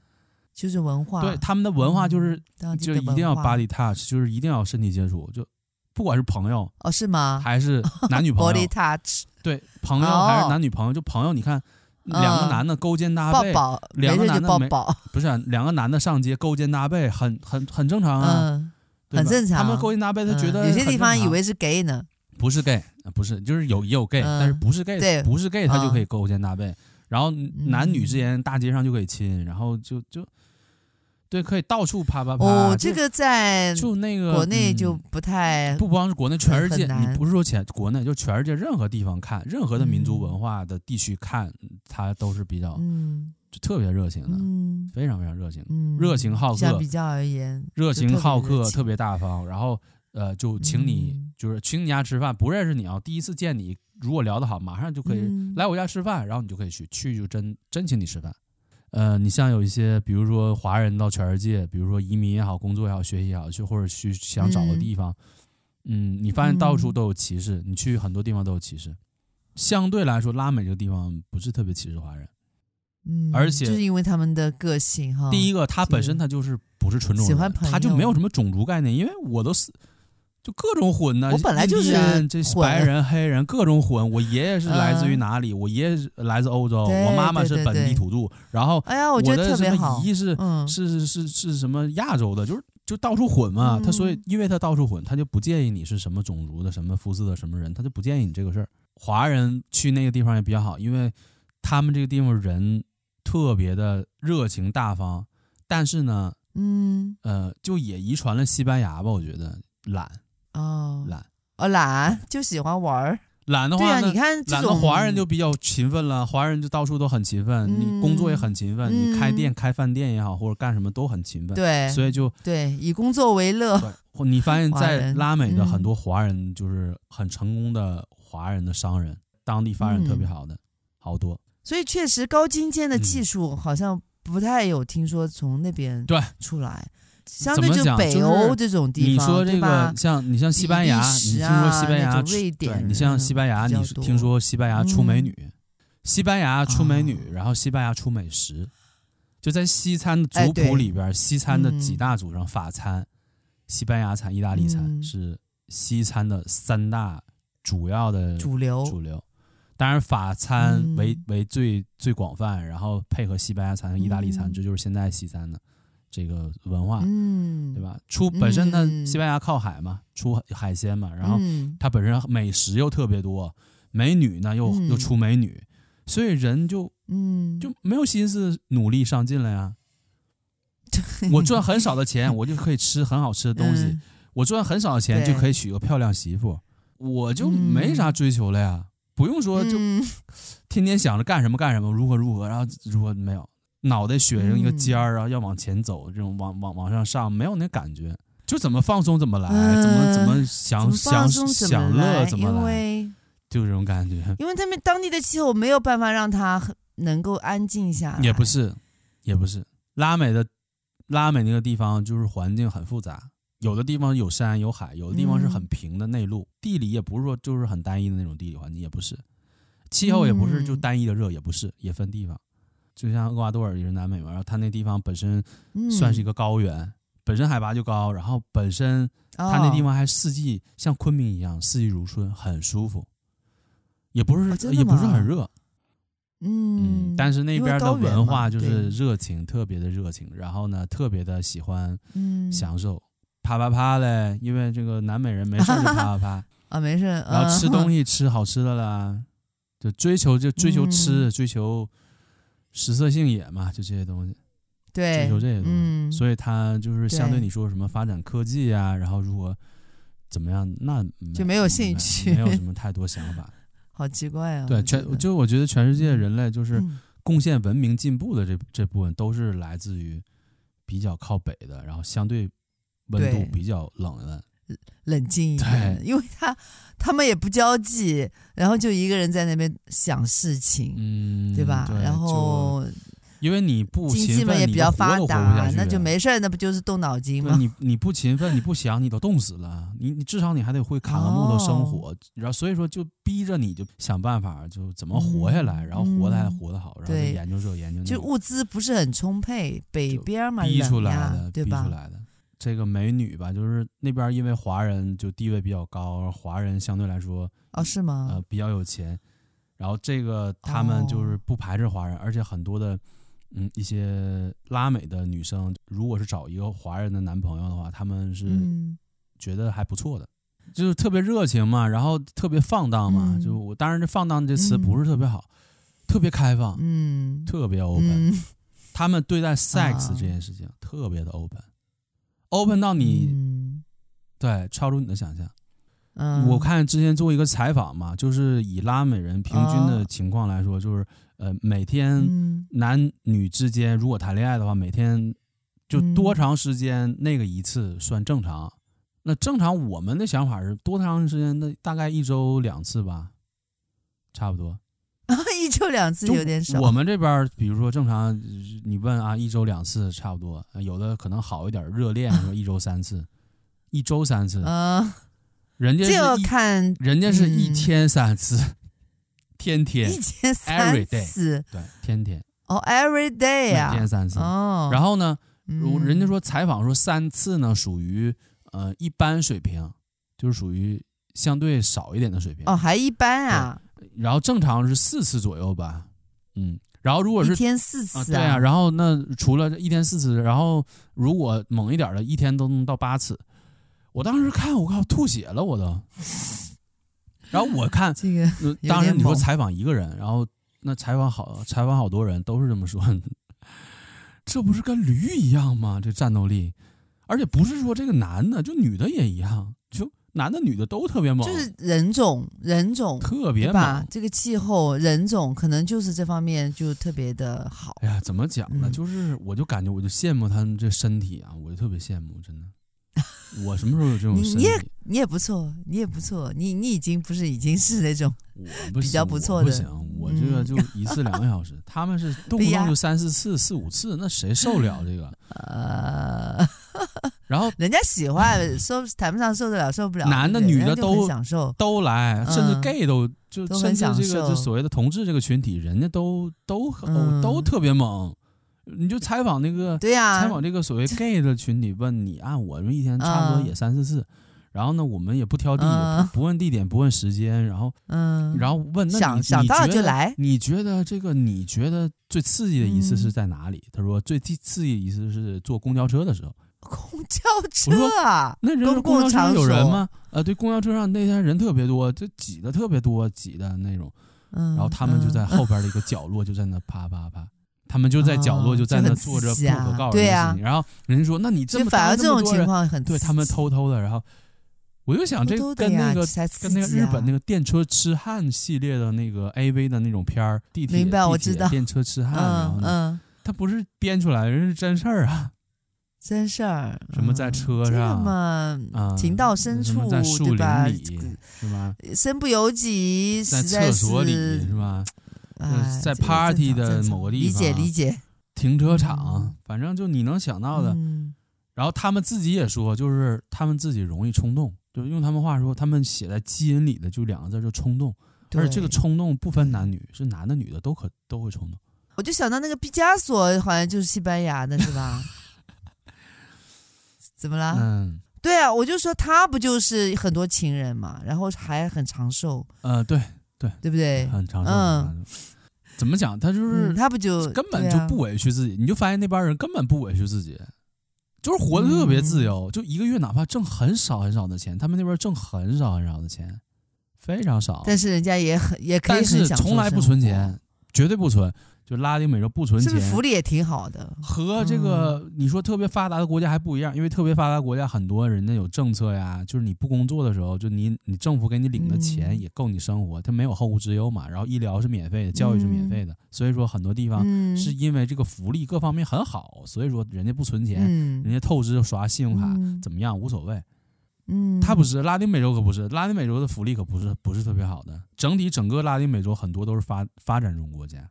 Speaker 2: 就是文化，
Speaker 1: 对他们的文化就是就一定要 body touch，就是一定要身体接触，就不管是朋友
Speaker 2: 哦，是吗？
Speaker 1: 还是男女朋友？[laughs]
Speaker 2: body touch，[laughs]
Speaker 1: 对，朋友还是男女朋友？就朋友，你看两个男的勾肩搭背，两个男的没不是两个男的上街勾肩搭背，很很很正常啊。
Speaker 2: 很正常，
Speaker 1: 他们勾肩搭背，他觉得
Speaker 2: 有些地方以为是 gay 呢，
Speaker 1: 不是 gay，不是，就是有也有 gay，但是不是 gay，对。不是 gay，他就可以勾肩搭背，然后男女之间大街上就可以亲，然后就就对，可以到处啪啪啪。
Speaker 2: 哦，这个在
Speaker 1: 就那个
Speaker 2: 国内就不太，
Speaker 1: 不光是国内，全世界，你不是说全国内，就全世界任何地方看，任何的民族文化的地区看，它都是比较，就特别热情的，
Speaker 2: 嗯，
Speaker 1: 非常非常热情，
Speaker 2: 嗯，
Speaker 1: 热情好客。
Speaker 2: 相比较而言，
Speaker 1: 热情好客，
Speaker 2: 特
Speaker 1: 别，大方。然后呃，就请你，
Speaker 2: 嗯、
Speaker 1: 就是请你家吃饭，不认识你啊，第一次见你，如果聊得好，马上就可以来我家吃饭，然后你就可以去，去就真真请你吃饭。呃，你像有一些，比如说华人到全世界，比如说移民也好，工作也好，学习也好，去或者去想找个地方，嗯，嗯，你发现到处都有歧视，你去很多地方都有歧视。相对来说，拉美这个地方不是特别歧视华人，
Speaker 2: 嗯，
Speaker 1: 而且
Speaker 2: 就是因为他们的个性哈。
Speaker 1: 第一个，他本身他就是不是纯种人，他就没有什么种族概念，因为我都是。就各种混呢、啊，
Speaker 2: 我本来就是
Speaker 1: 这白人、黑人各种混。我爷爷是来自于哪里？嗯、我爷爷是来自欧洲，我妈妈是本地土著。然后，
Speaker 2: 哎呀，我觉得特别好。
Speaker 1: 姨是、
Speaker 2: 嗯、
Speaker 1: 是是是是什么亚洲的？就是就到处混嘛。嗯、他所以因为他到处混，他就不介意你是什么种族的、什么肤色的、什么人，他就不介意你这个事儿。华人去那个地方也比较好，因为他们这个地方人特别的热情大方，但是呢，
Speaker 2: 嗯。
Speaker 1: 呃，就也遗传了西班牙吧，我觉得懒。
Speaker 2: 哦，
Speaker 1: 懒。
Speaker 2: 哦懒就喜欢玩儿，
Speaker 1: 懒的话，
Speaker 2: 对啊，你看这种
Speaker 1: 懒的华人就比较勤奋了，华人就到处都很勤奋，
Speaker 2: 嗯、
Speaker 1: 你工作也很勤奋，
Speaker 2: 嗯、
Speaker 1: 你开店开饭店也好，或者干什么都很勤奋，
Speaker 2: 对，
Speaker 1: 所以就
Speaker 2: 对以工作为
Speaker 1: 乐。你发现在拉美的很多华人就是很成功的华人的商人，嗯、当地发展特别好的、嗯、好多，
Speaker 2: 所以确实高精尖的技术好像不太有听说从那边对出来。相对就北欧这种地方，
Speaker 1: 你说这个像你像西班牙，
Speaker 2: 啊、
Speaker 1: 你听说西班牙，
Speaker 2: 瑞典，
Speaker 1: 你像西班牙，你听说西班牙出美女，嗯、西班牙出美女，然后西班牙出美食，就在西餐的族谱里边，哎、西餐的几大组上，法餐、西班牙餐、意大利餐、嗯、是西餐的三大主要的
Speaker 2: 主流
Speaker 1: 主流。当然，法餐为、
Speaker 2: 嗯、
Speaker 1: 为最最广泛，然后配合西班牙餐和意大利餐，
Speaker 2: 嗯、
Speaker 1: 这就是现在西餐的。这个文化，
Speaker 2: 嗯，
Speaker 1: 对吧？出本身呢，西班牙靠海嘛，出海鲜嘛，然后它本身美食又特别多，美女呢又又出美女，所以人就
Speaker 2: 嗯。
Speaker 1: 就没有心思努力上进了呀。[laughs] 我赚很少的钱，我就可以吃很好吃的东西；我赚很少的钱，就可以娶个漂亮媳妇，我就没啥追求了呀，不用说就 [laughs] 天天想着干什么干什么，如何如何，然后如何没有。脑袋雪成一个尖儿啊，嗯、要往前走，这种往往往上上，没有那感觉，就怎么放松怎么来，呃、怎么怎么享享享乐怎么
Speaker 2: 来，
Speaker 1: 就这种感觉。
Speaker 2: 因为他们当地的气候没有办法让他能够安静下来。
Speaker 1: 也不是，也不是，拉美的拉美那个地方就是环境很复杂，有的地方有山有海，有的地方是很平的内陆，嗯、地理也不是说就是很单一的那种地理环境，也不是，气候也不是就单一的热，也不是，也分地方。就像厄瓜多尔也是南美嘛，然后它那地方本身算是一个高原，嗯、本身海拔就高，然后本身它那地方还四季、哦、像昆明一样四季如春，很舒服，也不是、哦、也不是很热，
Speaker 2: 嗯，
Speaker 1: 嗯，但是那边的文化就是。热情，特别的热情，然后呢特别的喜欢享受、嗯、啪啪啪嘞，因为这个南美人没事就啪啪啪。[laughs]
Speaker 2: 啊没事，
Speaker 1: 然后吃东西吃好吃的啦，就追求就追求吃、嗯、追求。食色性也嘛，就这些东西，
Speaker 2: 对，
Speaker 1: 追求这些东西，
Speaker 2: 嗯、
Speaker 1: 所以他就是相对你说什么发展科技啊，然后如何怎么样，那
Speaker 2: 就没有兴趣，
Speaker 1: 没有什么太多想法。[laughs]
Speaker 2: 好奇怪啊！
Speaker 1: 对，全就我觉得全世界人类就是贡献文明进步的这这部分，都是来自于比较靠北的，然后相对温度比较冷的。
Speaker 2: 冷静一点，因为他他们也不交际，然后就一个人在那边想事情，
Speaker 1: 嗯，
Speaker 2: 对吧？
Speaker 1: 对，
Speaker 2: 然后
Speaker 1: 因为你不勤奋，
Speaker 2: 经济嘛也比较发达，
Speaker 1: 你
Speaker 2: 那就没事，那不就是动脑筋吗？
Speaker 1: 你你不勤奋，你不想，你都冻死了。你你至少你还得会砍个木头生火，哦、然后所以说就逼着你就想办法，就怎么活下来，嗯、然后活的还活得好，然后研究这研究那，
Speaker 2: 就物资不是很充沛，北边嘛
Speaker 1: 逼出来的，
Speaker 2: 对吧？
Speaker 1: 逼出来的。这个美女吧，就是那边因为华人就地位比较高，华人相对来说
Speaker 2: 哦是吗？
Speaker 1: 呃比较有钱，然后这个他们就是不排斥华人，哦、而且很多的嗯一些拉美的女生，如果是找一个华人的男朋友的话，他们是觉得还不错的，嗯、就是特别热情嘛，然后特别放荡嘛，嗯、就我当然这放荡这词不是特别好，嗯、特别开放，
Speaker 2: 嗯，
Speaker 1: 特别 open，、
Speaker 2: 嗯、
Speaker 1: 他们对待 sex 这件事情、啊、特别的 open。Open 到你，嗯、对，超出你的想象。
Speaker 2: 嗯，
Speaker 1: 我看之前做一个采访嘛，就是以拉美人平均的情况来说，就是呃每天男女之间如果谈恋爱的话，每天就多长时间那个一次算正常？那正常我们的想法是多长时间？那大概一周两次吧，差不多。[laughs]
Speaker 2: 啊，一周两次有点少。
Speaker 1: 我们这边，比如说正常，你问啊，一周两次差不多。有的可能好一点，热恋说一周三次，一周三次。
Speaker 2: 嗯，
Speaker 1: 人家
Speaker 2: 就看
Speaker 1: 人家是一天三次，天天
Speaker 2: 一天三次，
Speaker 1: 对，天天。
Speaker 2: 哦，every day 啊，
Speaker 1: 一天三次。哦，然后呢，如人家说采访说三次呢，属于呃一般水平，就是属于相对少一点的水平。
Speaker 2: 哦，还一般啊。
Speaker 1: 然后正常是四次左右吧，嗯，然后如果是
Speaker 2: 一天四次啊，
Speaker 1: 啊对啊，然后那除了一天四次，然后如果猛一点的，一天都能到八次。我当时看，我靠，吐血了，我都。然后我看
Speaker 2: 这个，
Speaker 1: 当时你说采访一个人，然后那采访好采访好多人都是这么说，这不是跟驴一样吗？这战斗力，而且不是说这个男的，就女的也一样，就。男的女的都特别猛，
Speaker 2: 就是人种人种
Speaker 1: 特别
Speaker 2: 猛，这个气候人种可能就是这方面就特别的好。
Speaker 1: 哎呀，怎么讲呢？嗯、就是我就感觉我就羡慕他们这身体啊，我就特别羡慕，真的。[laughs] 我什么时候有这种身体？
Speaker 2: 你也你也不错，你也不错，你你已经不是已经是那种
Speaker 1: 我
Speaker 2: 比较不错的。
Speaker 1: 不行，我这个就一次两个小时，嗯、他们是 [laughs] 动不动就三四次、四五次，那谁受了这个？[laughs] 呃。[laughs] 然后
Speaker 2: 人家喜欢受谈不上受得了受不了，
Speaker 1: 男的女的都
Speaker 2: 享受
Speaker 1: 都来，甚至 gay 都、嗯、就甚至这个就所谓的同志这个群体，人家都都、
Speaker 2: 嗯、
Speaker 1: 都特别猛。你就采访那个
Speaker 2: 对呀、啊，
Speaker 1: 采访这个所谓 gay 的群体，问你按我们一天差不多也三四次，嗯、然后呢，我们也不挑地，
Speaker 2: 嗯、
Speaker 1: 不问地点，不问时间，然后
Speaker 2: 嗯，
Speaker 1: 然后问那
Speaker 2: 想想到了就来，
Speaker 1: 你觉得这个你觉得最刺激的一次是在哪里？嗯、他说最刺激的一次是坐公交车的时候。
Speaker 2: 公交车啊？
Speaker 1: 那人公交车上有人吗？呃，对，公交车上那天人特别多，就挤的特别多，挤的那种。
Speaker 2: 嗯，
Speaker 1: 然后他们就在后边的一个角落，就在那啪啪啪。[laughs] 他们就在角落，就在那坐着，不可告人的事情。
Speaker 2: 啊、
Speaker 1: 然后人家说：“那你这么
Speaker 2: 反而这种情况很
Speaker 1: 对他们偷偷的。”然后我就想，这跟那个跟那个日本那个电车痴汉系列的那个 AV 的那种片儿，地铁
Speaker 2: 明白，我知道
Speaker 1: 电车痴汉，
Speaker 2: 嗯、嗯，
Speaker 1: 他不是编出来，人是真事儿啊。
Speaker 2: 真事儿，
Speaker 1: 什么在车上
Speaker 2: 嘛？情到深处，
Speaker 1: 在树林里，是吧？
Speaker 2: 身不由己，
Speaker 1: 在厕所里是吧？在 party 的某个地方，
Speaker 2: 理解理解。
Speaker 1: 停车场，反正就你能想到的。然后他们自己也说，就是他们自己容易冲动，就是用他们话说，他们写在基因里的就两个字，就冲动。而且这个冲动不分男女，是男的女的都可都会冲动。
Speaker 2: 我就想到那个毕加索，好像就是西班牙的，是吧？怎么了？
Speaker 1: 嗯，
Speaker 2: 对啊，我就说他不就是很多情人嘛，然后还很长寿。
Speaker 1: 呃，对对，
Speaker 2: 对不对？
Speaker 1: 很长寿。
Speaker 2: 嗯，
Speaker 1: 怎么讲？他就是、
Speaker 2: 嗯、他不就
Speaker 1: 根本就不委屈自己，啊、你就发现那帮人根本不委屈自己，就是活得特别自由，嗯、就一个月哪怕挣很少很少的钱，他们那边挣很少很少的钱，非常少。
Speaker 2: 但是人家也很也可以很享受，
Speaker 1: 但是从来不存钱，绝对不存。就拉丁美洲不存钱，
Speaker 2: 是不是福利也挺好的？
Speaker 1: 和这个你说特别发达的国家还不一样，因为特别发达国家很多人家有政策呀，就是你不工作的时候，就你你政府给你领的钱也够你生活，它没有后顾之忧嘛。然后医疗是免费的，教育是免费的，所以说很多地方是因为这个福利各方面很好，所以说人家不存钱，人家透支刷信用卡怎么样无所谓。
Speaker 2: 嗯，
Speaker 1: 他不是拉丁美洲可不是，拉丁美洲的福利可不是不是特别好的，整体整个拉丁美洲很多都是发发展中国家。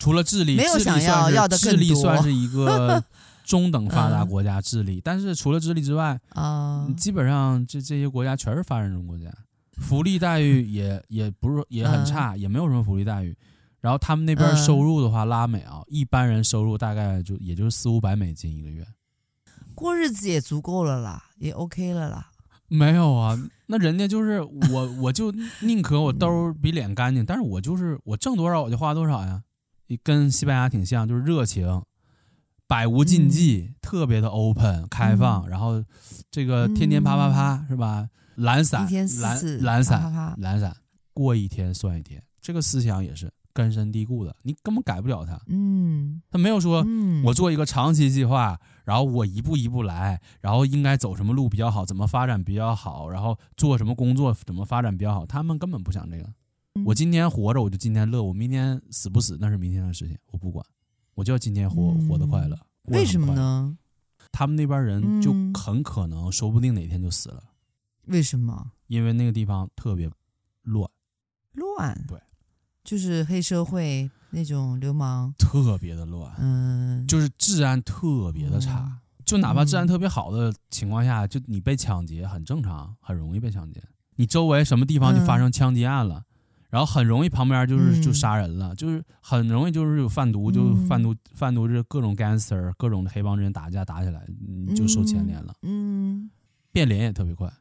Speaker 1: 除了智利，
Speaker 2: 没有想要要的更多。
Speaker 1: 智利算是一个 [laughs] 中等发达国家，智利。但是除了智利之外，
Speaker 2: 啊，
Speaker 1: 基本上这这些国家全是发展中国家，福利待遇也也不是也很差，也没有什么福利待遇。然后他们那边收入的话，拉美啊，一般人收入大概就也就是四五百美金一个月，
Speaker 2: 过日子也足够了啦，也 OK 了啦。
Speaker 1: 没有啊，那人家就是我，[laughs] 我就宁可我兜比脸干净，但是我就是我挣多少我就花多少呀。跟西班牙挺像，就是热情，百无禁忌，嗯、特别的 open 开放，嗯、然后这个天天啪啪啪、嗯、是吧？懒散，懒懒散，懒散，过一天算一天，这个思想也是根深蒂固的，你根本改不了它。
Speaker 2: 嗯，
Speaker 1: 他没有说
Speaker 2: 嗯
Speaker 1: 我做一个长期计划，然后我一步一步来，然后应该走什么路比较好，怎么发展比较好，然后做什么工作怎么发展比较好，他们根本不想这个。
Speaker 2: 嗯
Speaker 1: 我今天活着我就今天乐，我明天死不死那是明天的事情，我不管，我就要今天活活得快乐。
Speaker 2: 为什
Speaker 1: 么？
Speaker 2: 呢？
Speaker 1: 他们那边人就
Speaker 2: 嗯
Speaker 1: 很可能说不定哪天就死了，
Speaker 2: 为什么
Speaker 1: 因为那个地方特别乱，
Speaker 2: 乱？
Speaker 1: 对，
Speaker 2: 就是黑社会那种流氓，
Speaker 1: 特别的乱，
Speaker 2: 嗯，
Speaker 1: 就是治安特别的差。
Speaker 2: 嗯
Speaker 1: 就哪怕治安特别好的情况下，就你被抢劫很正常，很容易被抢劫。你周围什么地方就发生枪击案了，然后很容易旁边就是
Speaker 2: 嗯
Speaker 1: 就杀人了，就是很容易就是有贩毒，就
Speaker 2: 嗯
Speaker 1: 贩毒贩毒是各种 gangster 各种的黑帮之间打架打起来，你就受牵连了，
Speaker 2: 嗯，
Speaker 1: 变脸也特别快，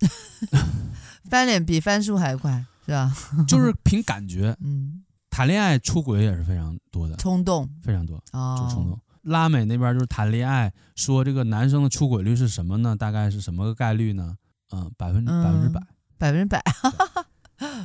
Speaker 1: [laughs]
Speaker 2: 翻脸比翻书还快，是吧？[laughs]
Speaker 1: 就是凭感觉。[laughs]
Speaker 2: 嗯，
Speaker 1: 谈恋爱出轨也是非常多的，
Speaker 2: 冲动
Speaker 1: 非常多，
Speaker 2: 哦，
Speaker 1: 就冲动。拉美那边就是谈恋爱，说这个男生的出轨率是什么呢？大概是什么个概率呢？嗯，百分之
Speaker 2: 嗯
Speaker 1: 百分之百。
Speaker 2: 百分之百，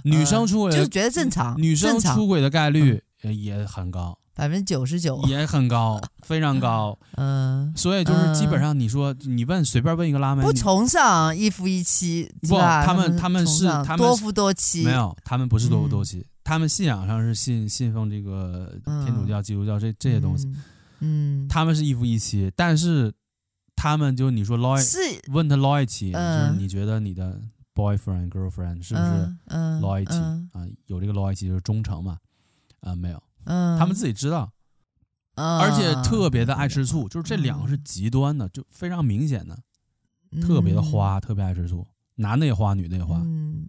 Speaker 1: 女生出轨的
Speaker 2: 就是觉得正常，
Speaker 1: 女生出轨的概率也也很高，
Speaker 2: 百分之九十九，
Speaker 1: 也很高，非常高。[laughs]
Speaker 2: 嗯，
Speaker 1: 所以就是基本上你说你问随便问一个拉美，你
Speaker 2: 不崇尚一夫一妻，
Speaker 1: 不？他们
Speaker 2: 他
Speaker 1: 他们是他们
Speaker 2: 多夫多妻，
Speaker 1: 没有，他们不是多夫
Speaker 2: 嗯
Speaker 1: 多妻，他们信仰上是信信奉这个天主教、基督教这这些东西，
Speaker 2: 嗯，嗯，
Speaker 1: 他们是一夫一妻，但是他们就你说 loy
Speaker 2: 是
Speaker 1: 问他 loyalty，、
Speaker 2: 嗯
Speaker 1: 就是你觉得你的 boyfriend girlfriend 是不是 loyalty、
Speaker 2: 嗯
Speaker 1: 啊？有这个 loyalty 就是忠诚嘛？啊，没有，
Speaker 2: 嗯，
Speaker 1: 他们自己知道，
Speaker 2: 嗯，
Speaker 1: 而且特别的爱吃醋，就是这两个是极端的，就非常明显的，特别的花，特别爱吃醋，男的也花，女的也花，
Speaker 2: 嗯，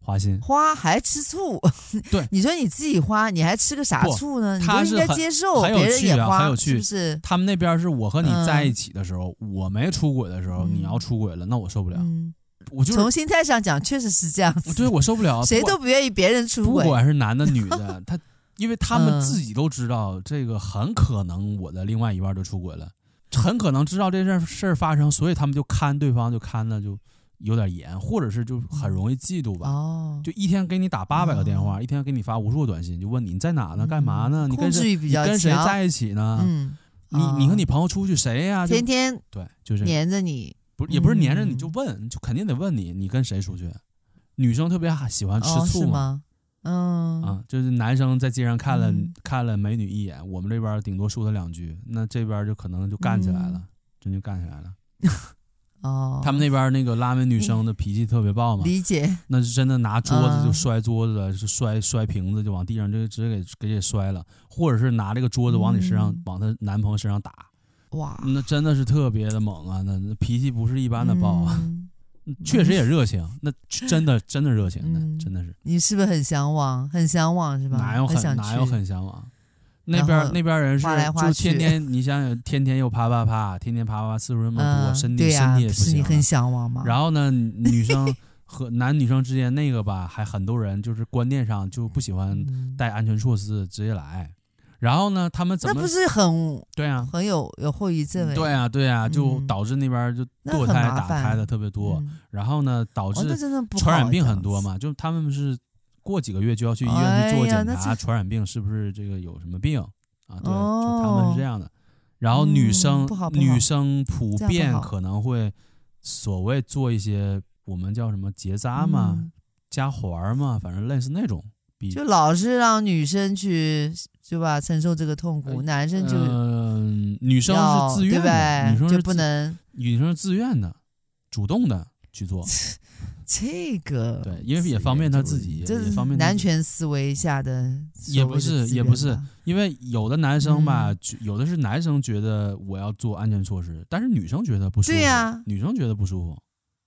Speaker 1: 花心。
Speaker 2: 花还吃醋，
Speaker 1: 对 [laughs]
Speaker 2: 你说你自己花，你还吃个啥醋呢？你就
Speaker 1: 应该
Speaker 2: 接受
Speaker 1: 很有
Speaker 2: 别人
Speaker 1: 趣啊
Speaker 2: 也花，
Speaker 1: 很有趣
Speaker 2: 是不是？
Speaker 1: 他们那边是我和你
Speaker 2: 嗯
Speaker 1: 在一起的时候，我没出轨的时候，
Speaker 2: 嗯
Speaker 1: 你要出轨了，那我受不了，
Speaker 2: 嗯，
Speaker 1: 我就是
Speaker 2: 从心态上讲，确实是这样子。
Speaker 1: 对我受不了，谁
Speaker 2: 都不愿意别人出轨。
Speaker 1: 不管是男的女的，他因为他们
Speaker 2: 嗯
Speaker 1: 自己都知道这个很可能我的另外一半就出轨了，很可能知道这事儿事儿发生，所以他们就看对方就看的就有点严，或者是就很容易嫉妒吧。
Speaker 2: 哦，
Speaker 1: 就一天给你打八百个电话，
Speaker 2: 哦
Speaker 1: 一天给你发无数个短信，就问你你在哪呢？干嘛呢？
Speaker 2: 嗯
Speaker 1: 你跟
Speaker 2: 谁？
Speaker 1: 你跟
Speaker 2: 谁
Speaker 1: 在一起呢？
Speaker 2: 嗯，
Speaker 1: 你
Speaker 2: 哦
Speaker 1: 你和你朋友出去谁呀、就
Speaker 2: 天天
Speaker 1: 对，就是
Speaker 2: 黏着你，
Speaker 1: 不是也不是黏着你，
Speaker 2: 嗯。
Speaker 1: 就问，就肯定得问你，你跟谁出去？女生特别喜欢吃
Speaker 2: 哦，
Speaker 1: 醋
Speaker 2: 吗？嗯。
Speaker 1: 啊，就是男生在街上看了、
Speaker 2: 嗯。
Speaker 1: 看了美女一眼，我们这边顶多说他两句，那这边就可能就干起来了，
Speaker 2: 嗯。
Speaker 1: 真就干起来了。[laughs]
Speaker 2: 哦，
Speaker 1: 他们那边那个拉美女生的脾气特别暴嘛，
Speaker 2: 理解，
Speaker 1: 那是真的拿桌子就
Speaker 2: 嗯。
Speaker 1: 摔桌子了，是摔摔瓶子就往地上就直接给给给摔了，或者是拿这个桌子往你身上、
Speaker 2: 嗯。
Speaker 1: 往她男朋友身上打，
Speaker 2: 哇，
Speaker 1: 那真的是特别的猛啊，那那脾气不是一般的暴啊，
Speaker 2: 嗯 [laughs]
Speaker 1: 确实也热情，那真的 [laughs] 真的热情的，
Speaker 2: 嗯
Speaker 1: 真的是。
Speaker 2: 你是不是很向往？很向往是吧？
Speaker 1: 哪有
Speaker 2: 很
Speaker 1: 哪有很向往？那边那边人是就天天，你想想，天天又啪啪啪，天天啪啪啪次数那么多，
Speaker 2: 嗯，
Speaker 1: 身
Speaker 2: 体
Speaker 1: 身体也，不行了。
Speaker 2: 是你很向往吗？
Speaker 1: 然后呢，[laughs] 女生和男女生之间那个吧，还很多人就是观念上就不喜欢
Speaker 2: 嗯
Speaker 1: 带安全措施直接来。然后呢，他们怎么
Speaker 2: 那不是很
Speaker 1: 对啊？
Speaker 2: 很有有后遗症哎？
Speaker 1: 对啊，对啊，就
Speaker 2: 嗯
Speaker 1: 导致那边就堕胎打胎的特别多。
Speaker 2: 嗯
Speaker 1: 然后呢，
Speaker 2: 导
Speaker 1: 致传染病很多嘛，就他们是过几个月就要去医院去做检查，传染病是不是这个有什么病啊？对，
Speaker 2: 哦
Speaker 1: 就他们是这样的。然后女生、女生普遍可能会所谓做一些我们叫什么结扎嘛、
Speaker 2: 嗯
Speaker 1: 加环嘛，反正类似那种。比
Speaker 2: 就老是让女生去，对吧？承受这个痛苦，
Speaker 1: 呃
Speaker 2: 男生就
Speaker 1: 嗯、女生
Speaker 2: 要
Speaker 1: 是自愿的，
Speaker 2: 对？
Speaker 1: 女生是
Speaker 2: 就不能
Speaker 1: 女生是自愿的，主动的去做。[laughs]
Speaker 2: 这个
Speaker 1: 对，因为也方便他自己，
Speaker 2: 这
Speaker 1: 也方便自己
Speaker 2: 男权思维下的的
Speaker 1: 也不是也不是因为有的男生吧，
Speaker 2: 嗯
Speaker 1: 有的是男生觉得我要做安全措施，但是女生觉得不舒服。
Speaker 2: 对呀
Speaker 1: 女生觉得不舒服。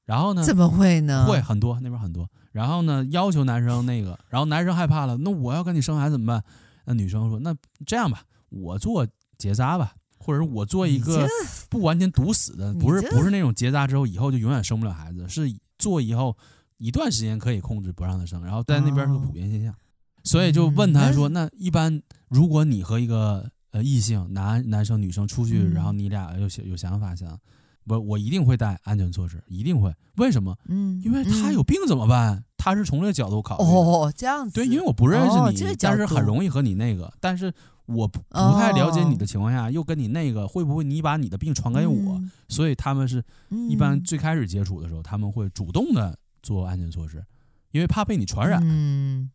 Speaker 1: 然后呢，
Speaker 2: 怎么会呢？
Speaker 1: 会很多那边很多。然后呢，要求男生那个，然后男生害怕了，那我要跟你生孩子怎么办？那女生说，那这样吧，我做结扎吧，或者是我做一
Speaker 2: 个
Speaker 1: 不完全堵死的，不是不是那种结扎之后以后就永远生不了孩子，是做以后一段时间可以控制不让他生，然后在那边是个普遍现象。所以就问他说，
Speaker 2: 嗯
Speaker 1: 那一般如果你和一个呃异性男男生女生出去，
Speaker 2: 嗯
Speaker 1: 然后你俩有想有想法想，我我一定会带安全措施，一定会。为什么？
Speaker 2: 嗯，
Speaker 1: 因为他
Speaker 2: 嗯
Speaker 1: 有病怎么办？他是从这个角度考虑。
Speaker 2: 哦，这样子。
Speaker 1: 对，因为我不认识你，
Speaker 2: 哦这个、
Speaker 1: 但是很容易和你那个。但是我不太了解你的情况下，哦、又跟你那个，会不会你把你的病传给我？嗯、所以他们是一般最开始接触的时候，他们会主动的做安全措施，因为怕被你传染。
Speaker 2: 嗯。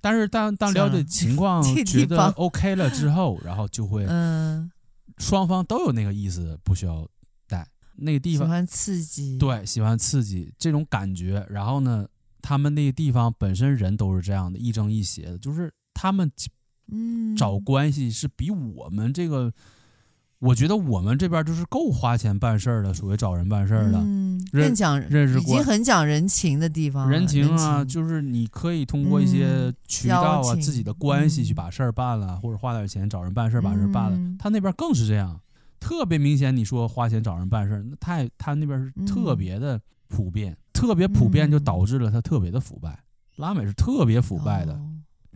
Speaker 1: 但是当当了解情况 [laughs] 觉得 OK 了之后，然后就会，嗯，双方都有那个意思，不需要带那个地方。
Speaker 2: 喜欢刺激，
Speaker 1: 对，喜欢刺激这种感觉。然后呢，他们那个地方本身人都是这样的，亦正亦邪的，就是他们，嗯，找关系是比我们这个。我觉得我们这边就是够花钱办事儿的，属于找人办事儿的。
Speaker 2: 嗯，认讲认识已经很讲人情的地方。
Speaker 1: 人情啊，就是你可以通过一些渠道啊，自己的关系去把事儿办了，或者花点钱找人办事儿把事儿办了。他那边更是这样，特别明显。你说花钱找人办事儿，那太他那边是特别的普遍，特别普遍就导致了他特别的腐败。拉美是特别腐败的，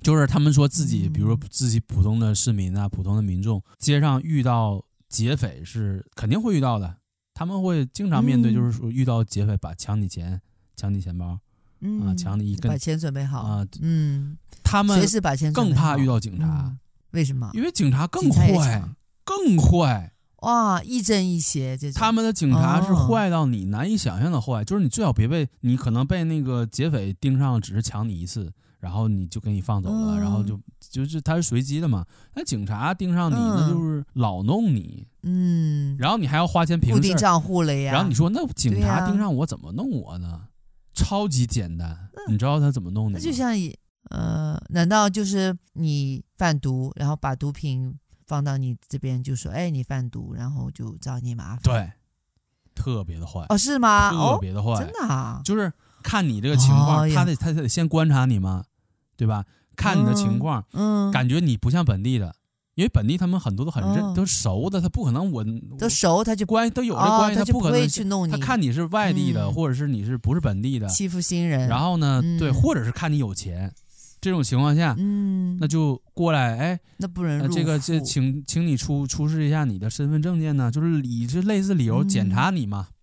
Speaker 1: 就是他们说自己，比如说自己普通的市民啊，普通的民众，街上遇到。劫匪是肯定会遇到的，他们会经常面对，就是说遇到劫匪把抢你钱、抢你钱包，嗯、啊，抢你一根，
Speaker 2: 把钱准备好。
Speaker 1: 啊，
Speaker 2: 嗯，
Speaker 1: 他们
Speaker 2: 随时把钱
Speaker 1: 更怕遇到警察，
Speaker 2: 嗯、为什么？
Speaker 1: 因为警察更坏，更坏，
Speaker 2: 哇，亦正亦邪，这
Speaker 1: 他们的警察是坏到你难以想象的坏，哦、就是你最好别被你可能被那个劫匪盯上，只是抢你一次。然后你就给你放走了，嗯、然后就就是他是随机的嘛。那警察盯上你，嗯、那就是老弄你。嗯。然后你还要花钱平
Speaker 2: 定账户了呀。
Speaker 1: 然后你说那警察盯上我怎么弄我呢？啊、超级简单，你知道他怎么弄你吗？
Speaker 2: 那就像呃，难道就是你贩毒，然后把毒品放到你这边，就说哎你贩毒，然后就找你麻烦？
Speaker 1: 对，特别的坏。
Speaker 2: 哦，是吗？
Speaker 1: 特别的坏，
Speaker 2: 哦、真的啊，
Speaker 1: 就是看你这个情况，哦、他得他得先观察你嘛。对吧？看你的情况，嗯，嗯感觉你不像本地的，因为本地他们很多都很认，哦、都熟的，他不可能我都
Speaker 2: 熟，他就
Speaker 1: 关系都有这关系，
Speaker 2: 哦、他
Speaker 1: 不可能
Speaker 2: 去弄你。
Speaker 1: 他看你是外地的，嗯、或者是你是不是本地的，
Speaker 2: 欺负新人。
Speaker 1: 然后呢，嗯、对，或者是看你有钱，这种情况下，嗯，那就过来，哎，
Speaker 2: 那不能。
Speaker 1: 这个这请请你出出示一下你的身份证件呢，就是以这类似理由检查你嘛。嗯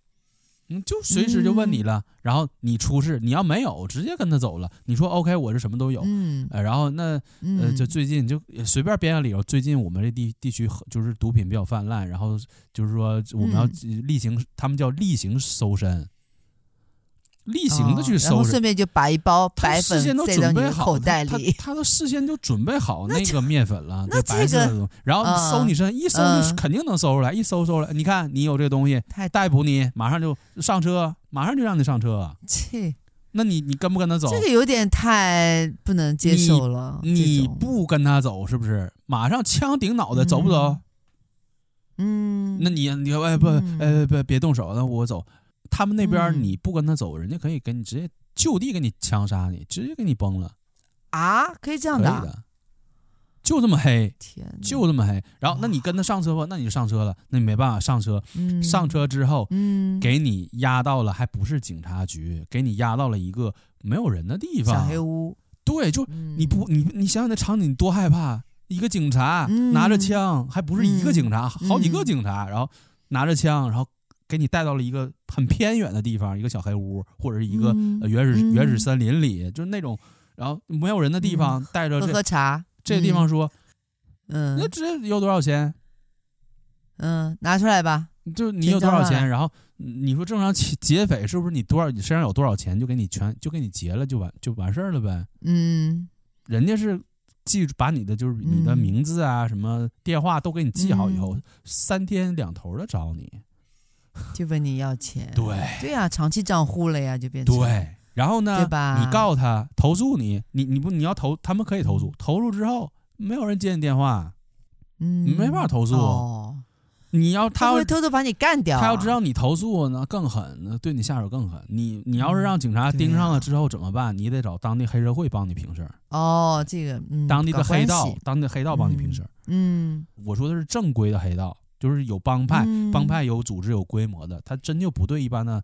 Speaker 1: 嗯，就随时就问你了，嗯、然后你出示，你要没有，直接跟他走了。你说 OK，我是什么都有，嗯，呃，然后那呃，就最近就随便编个理由，最近我们这地地区就是毒品比较泛滥，然后就是说我们要例行，嗯、他们叫例行搜身。例行的去收拾，
Speaker 2: 顺便就把一包白粉
Speaker 1: 塞到你的
Speaker 2: 口袋里。
Speaker 1: 他都事先就准备好那个面粉了，
Speaker 2: 那
Speaker 1: 白色的东西，然后搜你身上，一搜就肯定能搜出来，一搜搜出来，你看你有这个东西，逮捕你，马上就上车，马上就让你上车。[laughs]
Speaker 2: 切，
Speaker 1: 那你你跟不跟他走？
Speaker 2: 这个有点太不能接受了。
Speaker 1: 你不跟他走是不是？马上枪顶脑袋，走不走？嗯，那你你哎不哎不别动手，那我走。他们那边你不跟他走，嗯、人家可以给你直接就地给你枪杀你，直接给你崩了。
Speaker 2: 啊！可以这样的，
Speaker 1: 就这么黑，
Speaker 2: 天，
Speaker 1: 就这么黑。然后，那你跟他上车吧，那你就上车了，那你没办法上车。嗯、上车之后，嗯，给你押到了，还不是警察局，给你押到了一个没有人的地方，
Speaker 2: 小黑屋。
Speaker 1: 对，就你不你你想想那场景多害怕，一个警察拿着枪，还不是一个警察，嗯、好几个警察，然后拿着枪，然后。给你带到了一个很偏远的地方，一个小黑屋，或者是一个原始、嗯、原始森林里，就是那种，然后没有人的地方，带着、嗯、
Speaker 2: 喝喝茶，
Speaker 1: 这个地方说，嗯，那这有多少钱？
Speaker 2: 嗯，拿出来吧。
Speaker 1: 就你有多少钱？然后你说正常劫匪是不是你多少？你身上有多少钱就给你全就给你劫了就完就完事儿了呗？嗯，人家是记住把你的就是你的名字啊、嗯、什么电话都给你记好以后，嗯、三天两头的找你。
Speaker 2: 就问你要钱，
Speaker 1: 对
Speaker 2: 对呀，长期账户了呀，就变成
Speaker 1: 对。然后呢，
Speaker 2: 对吧？
Speaker 1: 你告他投诉你，你你不你要投，他们可以投诉。投诉之后，没有人接你电话，嗯，没办法投诉。哦，你要他
Speaker 2: 会偷偷把你干掉。
Speaker 1: 他要知道你投诉呢更狠，那对你下手更狠。你你要是让警察盯上了之后怎么办？你得找当地黑社会帮你平事儿。
Speaker 2: 哦，这个
Speaker 1: 当地的黑道，当地的黑道帮你平事儿。嗯，我说的是正规的黑道。就是有帮派，帮派有组织有规模的，他真就不对一般的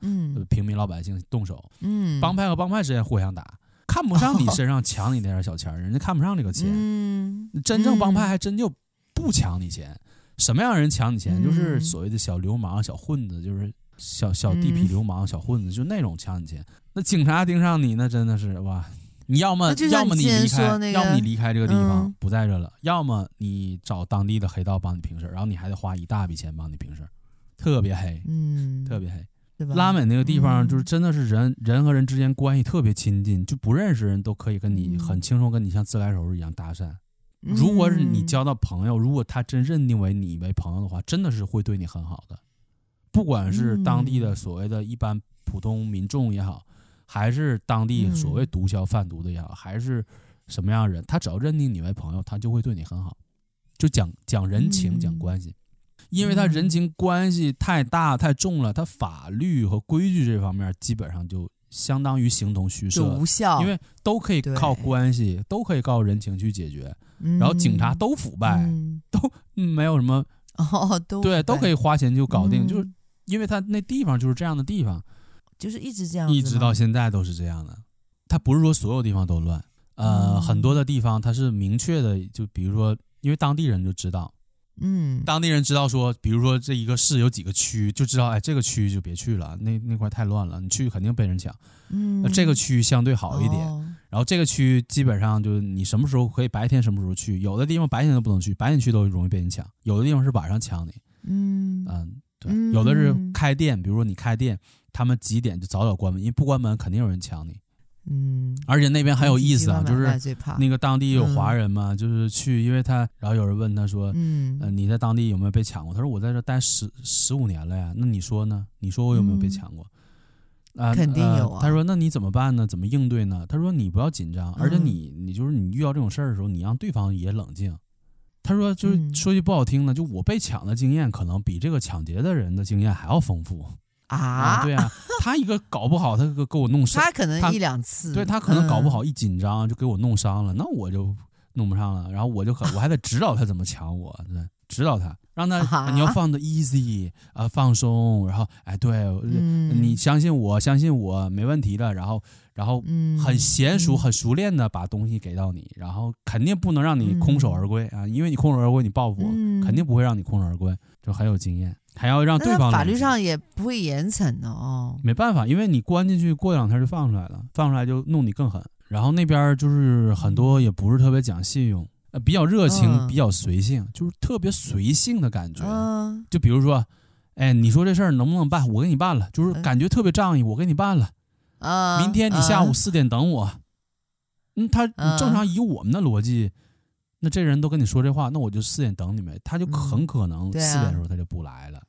Speaker 1: 平民老百姓动手。嗯，帮派和帮派之间互相打，看不上你身上抢你那点小钱，人家看不上这个钱。嗯，真正帮派还真就不抢你钱。什么样的人抢你钱？就是所谓的小流氓、小混子，就是小小地痞流氓、小混子，就那种抢你钱。那警察盯上你，那真的是哇！你要么要么你离开，要么你离开这个地方不在这了，要么你找当地的黑道帮你平事，然后你还得花一大笔钱帮你平事，特别黑，
Speaker 2: 嗯，
Speaker 1: 特别黑。拉美那个地方就是真的是人人和人之间关系特别亲近，就不认识人都可以跟你很轻松跟你像自来熟一样搭讪。如果是你交到朋友，如果他真认定为你为朋友的话，真的是会对你很好的。不管是当地的所谓的一般普通民众也好，还是当地所谓毒枭贩毒的也好，还是什么样的人，他只要认定你为朋友，他就会对你很好，就讲讲人情，讲关系。因为他人情关系太大太重了，他法律和规矩这方面基本上就相当于形同虚设，
Speaker 2: 无效。
Speaker 1: 因为都可以靠关系，都可以靠人情去解决。然后警察都腐败，
Speaker 2: 嗯、
Speaker 1: 都没有什么
Speaker 2: 哦，都
Speaker 1: 对，都可以花钱就搞定。嗯、就是因为他那地方就是这样的地方，
Speaker 2: 就是一直这样，
Speaker 1: 一直到现在都是这样的。它不是说所有地方都乱，呃，嗯、很多的地方它是明确的，就比如说，因为当地人就知道。
Speaker 2: 嗯，
Speaker 1: 当地人知道说，比如说这一个市有几个区，就知道哎，这个区就别去了，那那块太乱了，你去肯定被人抢。
Speaker 2: 嗯，
Speaker 1: 那这个区相对好一点，
Speaker 2: 哦、
Speaker 1: 然后这个区基本上就是你什么时候可以白天什么时候去，有的地方白天都不能去，白天去都容易被人抢，有的地方是晚上抢你。
Speaker 2: 嗯
Speaker 1: 嗯，对，有的是开店，比如说你开店，他们几点就早早关门，因为不关门肯定有人抢你。
Speaker 2: 嗯，
Speaker 1: 而且那边很有意思啊，就是那个当地有华人嘛，就是去，因为他，然后有人问他说，嗯，你在当地有没有被抢过？他说我在这待十十五年了呀，那你说呢？你说我有没有被抢过？啊，
Speaker 2: 肯定有啊。
Speaker 1: 他说那你怎么办呢？怎么应对呢？他说你不要紧张，而且你你就是你遇到这种事儿的时候，你让对方也冷静。他说就是说句不好听的，就我被抢的经验可能比这个抢劫的人的经验还要丰富。
Speaker 2: 啊，
Speaker 1: 对啊，他一个搞不好，他给给我弄伤，
Speaker 2: 他可能一两次，
Speaker 1: 对他可能搞不好一紧张就给我弄伤了，那我就弄不上了，然后我就可 [laughs] 我还得指导他怎么抢我，对，指导他，让他你要放的 easy 啊，放松，然后哎，对，你相信我，相信我没问题的，然后然后很娴熟、很熟练的把东西给到你，然后肯定不能让你空手而归啊，因为你空手而归，你报复我，肯定不会让你空手而归，就很有经验。还要让对方
Speaker 2: 法律上也不会严惩的哦。
Speaker 1: 没办法，因为你关进去过两天就放出来了，放出来就弄你更狠。然后那边就是很多也不是特别讲信用，呃，比较热情，嗯、比较随性，就是特别随性的感觉。
Speaker 2: 嗯、
Speaker 1: 就比如说，哎，你说这事儿能不能办？我给你办了，就是感觉特别仗义，我给你办了。
Speaker 2: 嗯、
Speaker 1: 明天你下午四点等我。嗯，他正常以我们的逻辑。那这人都跟你说这话，那我就四点等你们，他就很可能四点的时候他就不来了。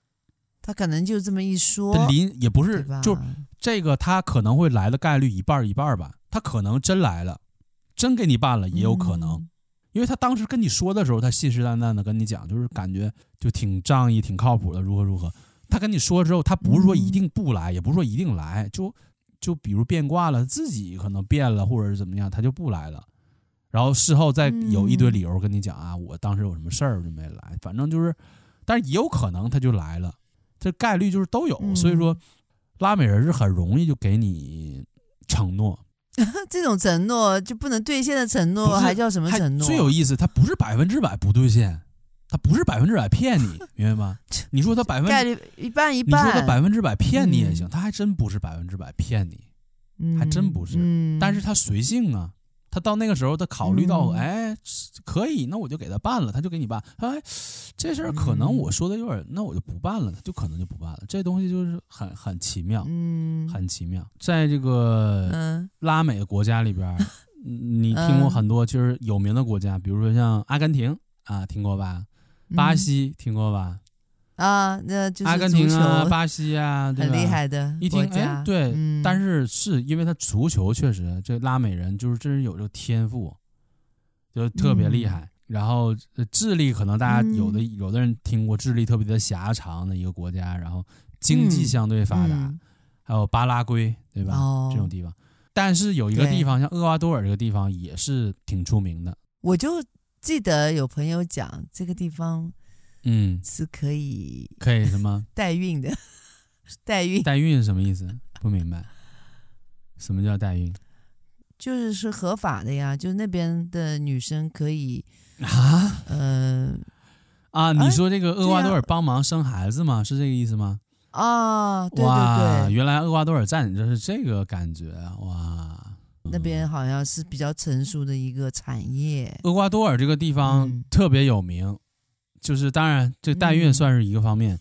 Speaker 2: 他可能就这么一说，
Speaker 1: 临也不是，就这个他可能会来的概率一半一半吧。他可能真来了，真给你办了也有可能，嗯、因为他当时跟你说的时候，他信誓旦旦的跟你讲，就是感觉就挺仗义、挺靠谱的，如何如何。他跟你说之后，他不是说一定不来，嗯、也不是说一定来，就就比如变卦了，自己可能变了，或者是怎么样，他就不来了。然后事后再有一堆理由跟你讲啊，嗯、我当时有什么事儿就没来，反正就是，但是也有可能他就来了，这概率就是都有。嗯、所以说，拉美人是很容易就给你承诺，[laughs]
Speaker 2: 这种承诺就不能兑现的承诺，还叫什么承诺？
Speaker 1: 最有意思，他不是百分之百不兑现，他不是百分之百骗你，[laughs] 明白吗？你说他百分
Speaker 2: 概率一半一半，
Speaker 1: 你说他百分之百骗你也行，嗯、他还真不是百分之百骗你，
Speaker 2: 嗯、
Speaker 1: 还真不是，
Speaker 2: 嗯、
Speaker 1: 但是他随性啊。他到那个时候，他考虑到，
Speaker 2: 嗯、
Speaker 1: 哎，可以，那我就给他办了，他就给你办。哎，这事儿可能我说的有点，嗯、那我就不办了，他就可能就不办了。这东西就是很很奇妙，
Speaker 2: 嗯，
Speaker 1: 很奇妙。在这个拉美国家里边，[laughs]
Speaker 2: 嗯、
Speaker 1: 你听过很多就是有名的国家，比如说像阿根廷啊，听过吧？巴西听过吧？
Speaker 2: 啊，那就是
Speaker 1: 阿根廷啊，[laughs] 巴西啊，[laughs] 对？
Speaker 2: 很厉害的
Speaker 1: 一听哎，对，嗯、但是是因为他足球确实，这拉美人就是真是有这个天赋，就特别厉害。嗯、然后智利可能大家有的、嗯、有的人听过，智利特别的狭长的一个国家，然后经济相对发达，嗯、还有巴拉圭，对吧？
Speaker 2: 哦、
Speaker 1: 这种地方，但是有一个地方像厄瓜多尔这个地方也是挺出名的。
Speaker 2: 我就记得有朋友讲这个地方。
Speaker 1: 嗯，
Speaker 2: 是可以
Speaker 1: 可以什么 [laughs]
Speaker 2: 代孕的？代孕
Speaker 1: 代孕是什么意思？不明白，什么叫代孕？
Speaker 2: 就是是合法的呀，就是那边的女生可以
Speaker 1: 啊，
Speaker 2: 嗯、呃、
Speaker 1: 啊，你说这个厄瓜多尔帮忙生孩子吗？啊、是这个意思吗？
Speaker 2: 啊，对
Speaker 1: 对，
Speaker 2: 对，
Speaker 1: 原来厄瓜多尔占领就是这个感觉哇。
Speaker 2: 那边好像是比较成熟的一个产业。
Speaker 1: 厄瓜多尔这个地方特别有名，嗯、就是当然这代孕算是一个方面。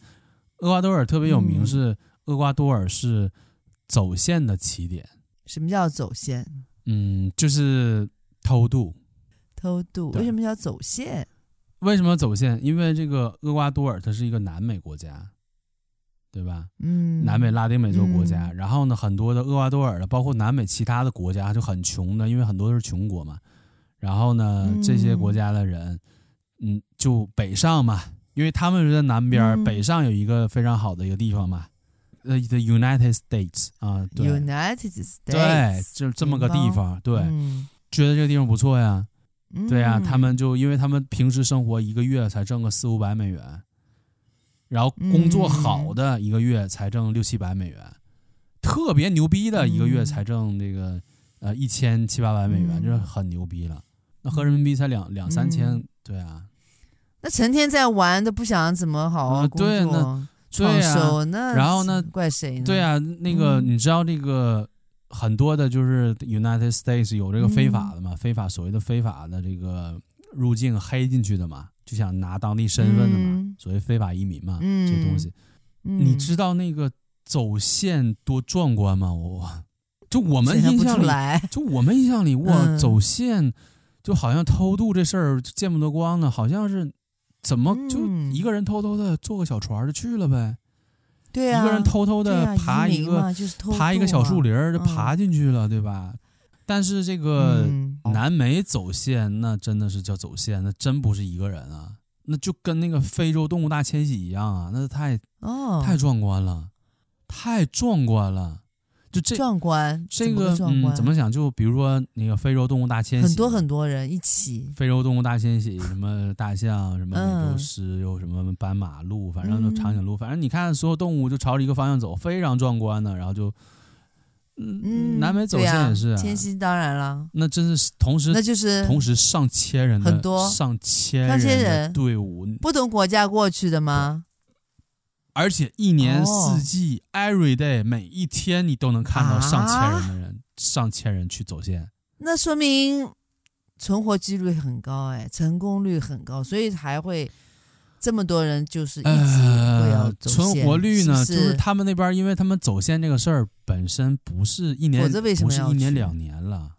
Speaker 1: 厄、嗯、瓜多尔特别有名是厄瓜多尔是走线的起点。
Speaker 2: 什么叫走线？
Speaker 1: 嗯，就是偷渡。
Speaker 2: 偷渡？为什么叫走线？
Speaker 1: 为什么走线？因为这个厄瓜多尔它是一个南美国家，对吧？
Speaker 2: 嗯，
Speaker 1: 南美拉丁美洲国家。嗯、然后呢，很多的厄瓜多尔的，包括南美其他的国家就很穷的，因为很多都是穷国嘛。然后呢，这些国家的人，嗯，就北上嘛，因为他们是在南边，嗯、北上有一个非常好的一个地方嘛，呃，the United States 啊，对
Speaker 2: ，United States，
Speaker 1: 对，就这么个地方，对，嗯、觉得这个地方不错呀。对呀、啊，他们就因为他们平时生活一个月才挣个四五百美元，然后工作好的一个月才挣六七百美元，嗯、特别牛逼的一个月才挣这个呃一千七八百美元，就是很牛逼了。那合人民币才两两三千，嗯、对啊。
Speaker 2: 那成天在玩都，不想怎么好好工作，
Speaker 1: 对那对呀，
Speaker 2: 那
Speaker 1: 然后呢，
Speaker 2: 怪谁呢？
Speaker 1: 对啊，那个你知道这个。很多的，就是 United States 有这个非法的嘛，嗯、非法所谓的非法的这个入境黑进去的嘛，就想拿当地身份的嘛，嗯、所谓非法移民嘛，嗯、这东西，嗯、你知道那个走线多壮观吗？我就我们印象里，就我们印象里，[laughs] 哇，嗯、走线就好像偷渡这事儿见不得光呢，好像是怎么就一个人偷偷的坐个小船就去了呗。
Speaker 2: 对啊，
Speaker 1: 一个人偷偷的爬一个，
Speaker 2: 就是啊、
Speaker 1: 爬一个小树林就爬进去了，嗯、对吧？但是这个南美走线，那真的是叫走线，那真不是一个人啊，那就跟那个非洲动物大迁徙一样啊，那太
Speaker 2: 哦
Speaker 1: 太壮观了，太壮观了。就这
Speaker 2: 壮观，
Speaker 1: 这个嗯，怎么讲？就比如说那个非洲动物大迁徙，
Speaker 2: 很多很多人一起。[laughs]
Speaker 1: 非洲动物大迁徙，什么大象，什么美洲狮，又什么斑马鹿，反正就长颈鹿，反正你看所有动物就朝着一个方向走，非常壮观的。然后就，嗯，南美走线也是
Speaker 2: 迁徙，当然了，
Speaker 1: 那真是同时，
Speaker 2: 那就是
Speaker 1: 同时上千人的
Speaker 2: 很多
Speaker 1: 上千人队伍，
Speaker 2: 不同国家过去的吗？
Speaker 1: 而且一年四季、哦、，every day，每一天你都能看到上千人的人，啊、上千人去走线，
Speaker 2: 那说明存活几率很高，哎，成功率很高，所以才会这么多人就是一直会要走线。
Speaker 1: 存活率呢，
Speaker 2: 是是？
Speaker 1: 就是他们那边，因为他们走线这个事儿本身不是一年，不是一年两年了，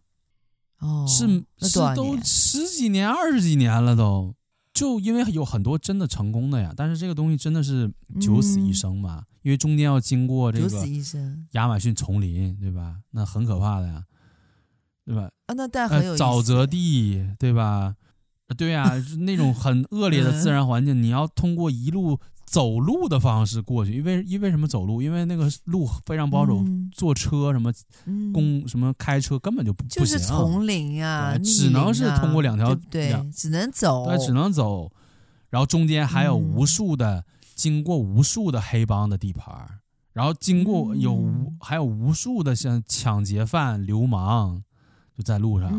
Speaker 2: 哦，
Speaker 1: 是是都十几年、二十几年了都。就因为有很多真的成功的呀，但是这个东西真的是九死一生嘛？嗯、因为中间要经过这个亚马逊丛林，对吧？那很可怕的呀，对吧？
Speaker 2: 啊，那但很有、
Speaker 1: 呃、沼泽地，对吧？对呀，那种很恶劣的自然环境，嗯、你要通过一路。走路的方式过去，因为因为什么走路？因为那个路非常不好走，嗯、坐车什么公、嗯、什么开车根本就不
Speaker 2: 就是丛林、啊，
Speaker 1: 只能是通过两条
Speaker 2: 对，对，只能走，
Speaker 1: 对，只能走。然后中间还有无数的、嗯、经过无数的黑帮的地盘，然后经过有、嗯、还有无数的像抢劫犯、流氓就在路上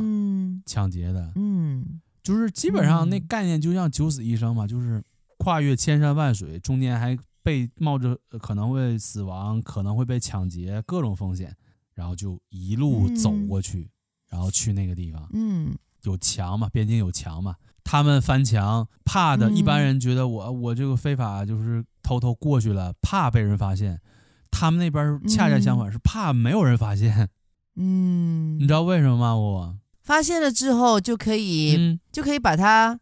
Speaker 1: 抢劫的，
Speaker 2: 嗯，
Speaker 1: 就是基本上那概念就像九死一生嘛，就是。跨越千山万水，中间还被冒着可能会死亡、可能会被抢劫各种风险，然后就一路走过去，嗯、然后去那个地方。
Speaker 2: 嗯，
Speaker 1: 有墙嘛，边境有墙嘛，他们翻墙怕的，一般人觉得我、嗯、我这个非法就是偷偷过去了，怕被人发现。他们那边恰恰相反，是怕没有人发现。[laughs]
Speaker 2: 嗯，
Speaker 1: 你知道为什么吗？我
Speaker 2: 发现了之后就可以，
Speaker 1: 嗯、
Speaker 2: 就可以把它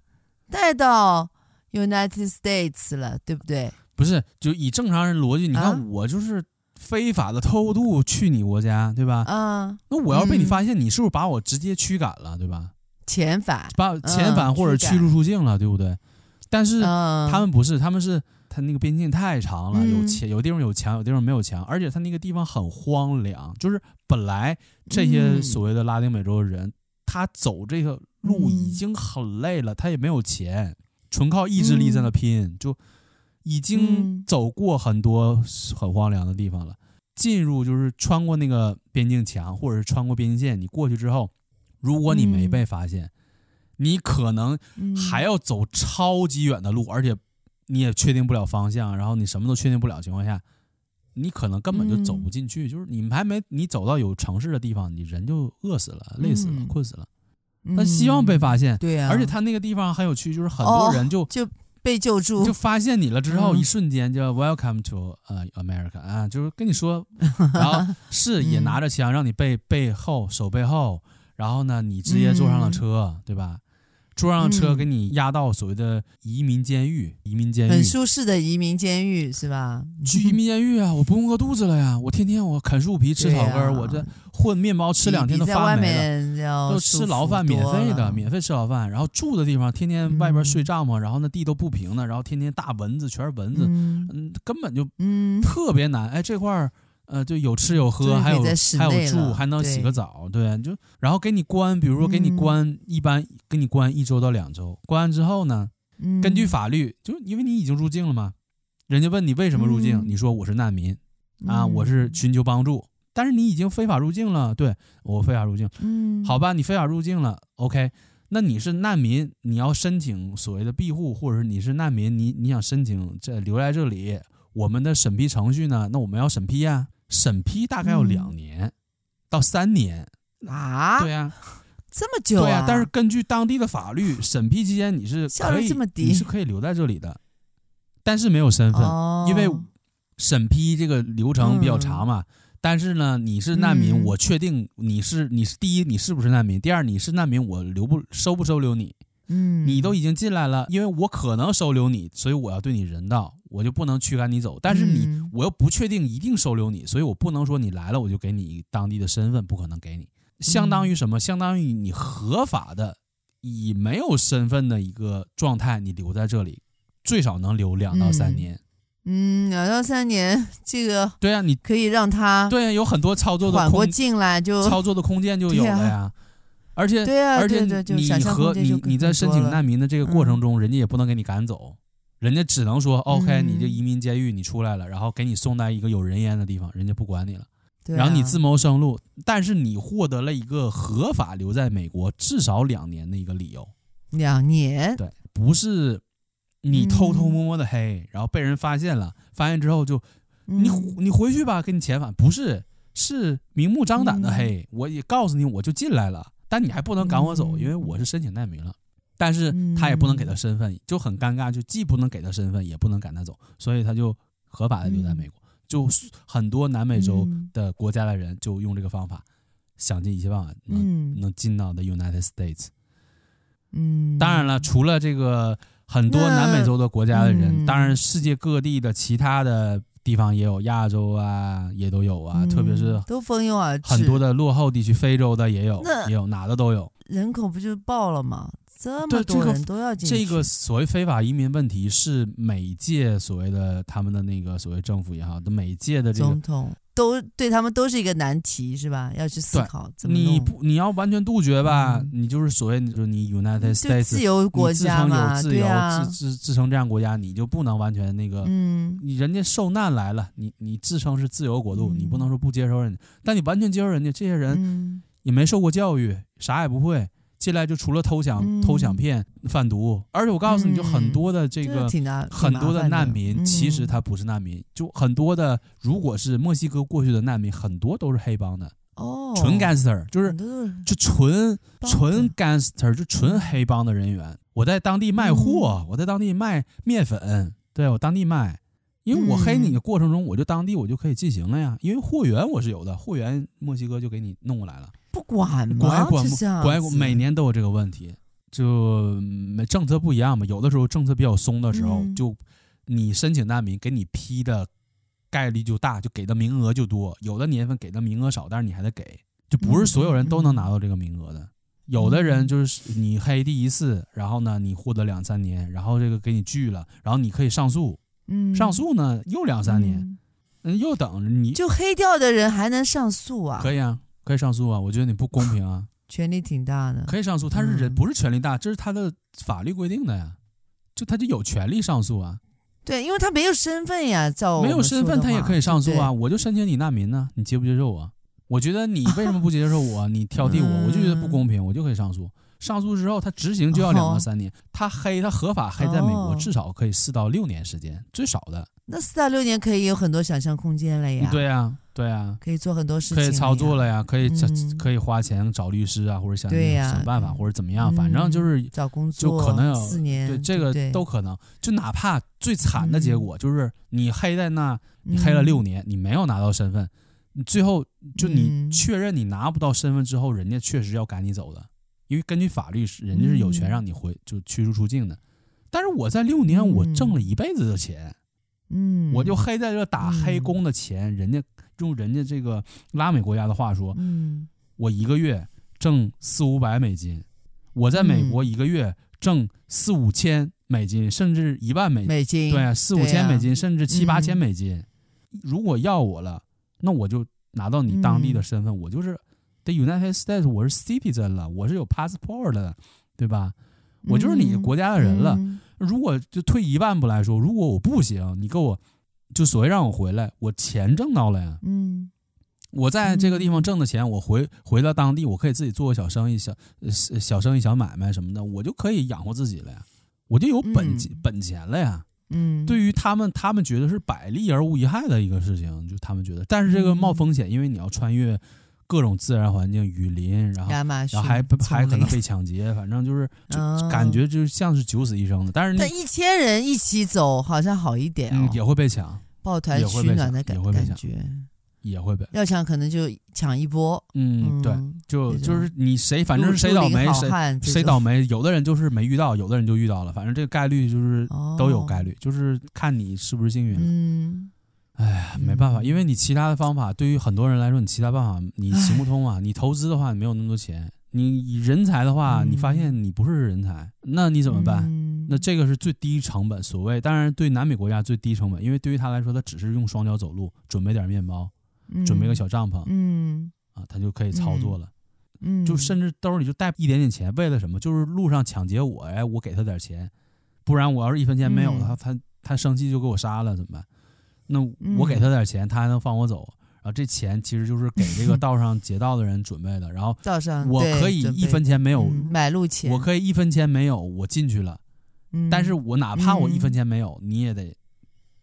Speaker 2: 带到。United States 了，对不对？
Speaker 1: 不是，就以正常人逻辑，你看我就是非法的偷渡去你国家，对吧？
Speaker 2: 嗯，
Speaker 1: 那我要被你发现，你是不是把我直接驱赶了，对吧？
Speaker 2: 遣返，
Speaker 1: 把遣返或者驱逐出境了，对不对？但是他们不是，他们是他那个边境太长了，有墙，有地方有墙，有地方没有墙，而且他那个地方很荒凉，就是本来这些所谓的拉丁美洲的人，他走这个路已经很累了，他也没有钱。纯靠意志力在那拼，嗯、就已经走过很多很荒凉的地方了。进入就是穿过那个边境墙，或者是穿过边境线，你过去之后，如果你没被发现，嗯、你可能还要走超级远的路，而且你也确定不了方向，然后你什么都确定不了情况下，你可能根本就走不进去，嗯、就是你还没你走到有城市的地方，你人就饿死了、累死了、嗯、困死了。他希望被发现，
Speaker 2: 对呀、啊。
Speaker 1: 而且他那个地方很有趣，就是很多人就、
Speaker 2: 哦、就被救助，
Speaker 1: 就发现你了之后，一瞬间就 Welcome to 呃 America 啊，就是跟你说，[laughs] 然后是也拿着枪让你背背后手背后，然后呢，你直接坐上了车，嗯、对吧？坐上车给你押到所谓的移民监狱，嗯、移民监狱
Speaker 2: 很舒适的移民监狱是吧？
Speaker 1: 去移民监狱啊，我不用饿肚子了呀！我天天我啃树皮吃草根，啊、我这混面包吃两天都发霉了，都吃牢饭免费的，免费吃牢饭，然后住的地方天天外边睡帐篷，嗯、然后那地都不平的，然后天天大蚊子全是蚊子，嗯，嗯，根本就嗯。特别难。哎，这块儿。呃，就有吃有喝，还有还有住，还能洗个澡，对，就然后给你关，比如说给你关，一般给你关一周到两周，关完之后呢，根据法律，就因为你已经入境了嘛，人家问你为什么入境，你说我是难民，啊，我是寻求帮助，但是你已经非法入境了，对，我非法入境，嗯，好吧，你非法入境了，OK，那你是难民，你要申请所谓的庇护，或者是你是难民，你你想申请这留在这里，我们的审批程序呢，那我们要审批呀。审批大概要两年到三年
Speaker 2: 啊？
Speaker 1: 对呀，
Speaker 2: 这么久啊？
Speaker 1: 对呀，但是根据当地的法律，审批期间你是可以，你是可以留在这里的，但是没有身份，因为审批这个流程比较长嘛。但是呢，你是难民，我确定你是你是第一，你是不是难民？第二，你是难民，我留不收不收留你？嗯，你都已经进来了，因为我可能收留你，所以我要对你人道。我就不能驱赶你走，但是你我又不确定一定收留你，所以我不能说你来了我就给你当地的身份，不可能给你。相当于什么？相当于你合法的以没有身份的一个状态，你留在这里，最少能留两到三年。
Speaker 2: 嗯，两到三年，这个
Speaker 1: 对啊，你
Speaker 2: 可以让他
Speaker 1: 对啊，有很多操作的
Speaker 2: 缓过劲来就
Speaker 1: 操作的空间就有了呀。而且
Speaker 2: 对啊，
Speaker 1: 而且你和你你在申请难民的这个过程中，人家也不能给你赶走。人家只能说 OK，你这移民监狱你出来了，然后给你送到一个有人烟的地方，人家不管你了，然后你自谋生路，但是你获得了一个合法留在美国至少两年的一个理由。
Speaker 2: 两年？
Speaker 1: 对，不是你偷偷摸摸的黑，然后被人发现了，发现之后就你你回去吧，给你遣返，不是，是明目张胆的黑，我也告诉你我就进来了，但你还不能赶我走，因为我是申请难民了。但是他也不能给他身份，嗯、就很尴尬，就既不能给他身份，也不能赶他走，所以他就合法的留在美国。嗯、就很多南美洲的国家的人就用这个方法，想尽一切办法能、嗯、能进到的 United States。嗯，当然了，除了这个很多南美洲的国家的人，嗯、当然世界各地的其他的地方也有，亚洲啊也都有啊，嗯、特别是
Speaker 2: 都蜂拥而至，
Speaker 1: 很多的落后地区，非洲的也有，也有哪的都有，
Speaker 2: 人口不就爆了吗？这么多人都要进去，
Speaker 1: 这个所谓非法移民问题是每届所谓的他们的那个所谓政府也好，的每届的这个
Speaker 2: 总统都对他们都是一个难题，是吧？要去思考怎么
Speaker 1: 你不你要完全杜绝吧？嗯、你就是所谓就是你 United States
Speaker 2: 自由国家嘛，
Speaker 1: 自称有自由，
Speaker 2: 啊、
Speaker 1: 自自自称这样国家，你就不能完全那个，
Speaker 2: 嗯，
Speaker 1: 你人家受难来了，你你自称是自由国度，嗯、你不能说不接受人家，但你完全接受人家，这些人也没受过教育，啥也不会。进来就除了偷抢、嗯、偷抢骗、贩毒，而且我告诉你就很多的这个、嗯、很多的难民，嗯、其实他不是难民，就很多的，如果是墨西哥过去的难民，很多都是黑帮的哦，纯 gangster，就是就纯纯 gangster，就纯黑帮的人员。我在当地卖货，嗯、我在当地卖面粉，对我当地卖，因为我黑你的过程中，我就当地我就可以进行了呀，因为货源我是有的，货源墨西哥就给你弄过来了。
Speaker 2: 不管吗？
Speaker 1: 管管管管，每年都有这个问题，就政策不一样嘛。有的时候政策比较松的时候，嗯、就你申请难民，给你批的概率就大，就给的名额就多。有的年份给的名额少，但是你还得给，就不是所有人都能拿到这个名额的。嗯、有的人就是你黑第一次，然后呢，你获得两三年，然后这个给你拒了，然后你可以上诉，嗯、上诉呢又两三年，嗯，又等着你。
Speaker 2: 就黑掉的人还能上诉啊？
Speaker 1: 可以啊。可以上诉啊，我觉得你不公平啊，[laughs]
Speaker 2: 权力挺大的。
Speaker 1: 可以上诉，他是人，不是权力大，这是他的法律规定的呀，就他就有权利上诉啊。
Speaker 2: 对，因为他没有身份呀，照
Speaker 1: 没有身份他也可以上诉啊。我就申请你难民呢，你接不接受我？我觉得你 [laughs] 为什么不接受我？你挑剔我，我就觉得不公平，我就可以上诉。上诉之后他执行就要两到三年。
Speaker 2: 哦、
Speaker 1: 他黑他合法黑在美国至少可以四到六年时间，哦、最少的。
Speaker 2: 那四到六年可以有很多想象空间了呀。
Speaker 1: 对呀，对啊，
Speaker 2: 可以做很多事情，
Speaker 1: 可以操作了呀，可以、
Speaker 2: 嗯、
Speaker 1: 可以花钱找律师啊，或者想想办法，
Speaker 2: 嗯、
Speaker 1: 或者怎么样，反正就是
Speaker 2: 找工作，
Speaker 1: 就可能有
Speaker 2: 四年，
Speaker 1: 对这个都可能。就哪怕最惨的结果就是你黑在那，你黑了六年，你没有拿到身份，你最后就你确认你拿不到身份之后，人家确实要赶你走的，因为根据法律，人家是有权让你回就驱逐出境的。但是我在六年，我挣了一辈子的钱。
Speaker 2: 嗯，
Speaker 1: 我就黑在这打黑工的钱，嗯、人家用人家这个拉美国家的话说，
Speaker 2: 嗯，
Speaker 1: 我一个月挣四五百美金，我在美国一个月挣四五千美金，甚至一万美
Speaker 2: 美金，
Speaker 1: 对啊，四五千美金，
Speaker 2: 啊、
Speaker 1: 甚至七八千美金。嗯、如果要我了，那我就拿到你当地的身份，嗯、我就是 the United States，我是 citizen 了，我是有 passport 的，对吧？我就是你国家的人了。如果就退一万步来说，如果我不行，你给我就所谓让我回来，我钱挣到了呀。
Speaker 2: 嗯，
Speaker 1: 我在这个地方挣的钱，我回回到当地，我可以自己做个小生意、小小生意、小买卖什么的，我就可以养活自己了呀，我就有本、嗯、本钱了呀。
Speaker 2: 嗯，
Speaker 1: 对于他们，他们觉得是百利而无一害的一个事情，就他们觉得，但是这个冒风险，因为你要穿越。各种自然环境，雨林，然后然后还还可能被抢劫，反正就是就感觉就像是九死一生的。但是
Speaker 2: 那一千人一起走好像好一点、哦
Speaker 1: 嗯，也会被抢，
Speaker 2: 抱团取暖的感感觉，
Speaker 1: 也会被
Speaker 2: 要抢可能就抢一波。
Speaker 1: 嗯，对，就就是你谁反正谁倒霉谁谁倒霉，有的人就是没遇到，有的人就遇到了，反正这个概率就是都有概率，哦、就是看你是不是幸运。
Speaker 2: 嗯。
Speaker 1: 哎呀，没办法，因为你其他的方法对于很多人来说，你其他办法你行不通啊。你投资的话，你没有那么多钱；你人才的话，你发现你不是人才，那你怎么办？那这个是最低成本。所谓当然，对南美国家最低成本，因为对于他来说，他只是用双脚走路，准备点面包，准备个小帐篷，
Speaker 2: 嗯
Speaker 1: 啊，他就可以操作了。
Speaker 2: 嗯，
Speaker 1: 就甚至兜里就带一点点钱，为了什么？就是路上抢劫我，哎，我给他点钱，不然我要是一分钱没有的话他他生气就给我杀了，怎么办？那我给他点钱，他还能放我走。然后这钱其实就是给这个 [laughs] 道上劫道的人准备的。然后
Speaker 2: 道上
Speaker 1: 我可以一分钱没有
Speaker 2: 买路钱，
Speaker 1: 我可以一分钱没有，我进去了。但是我哪怕我一分钱没有，你也得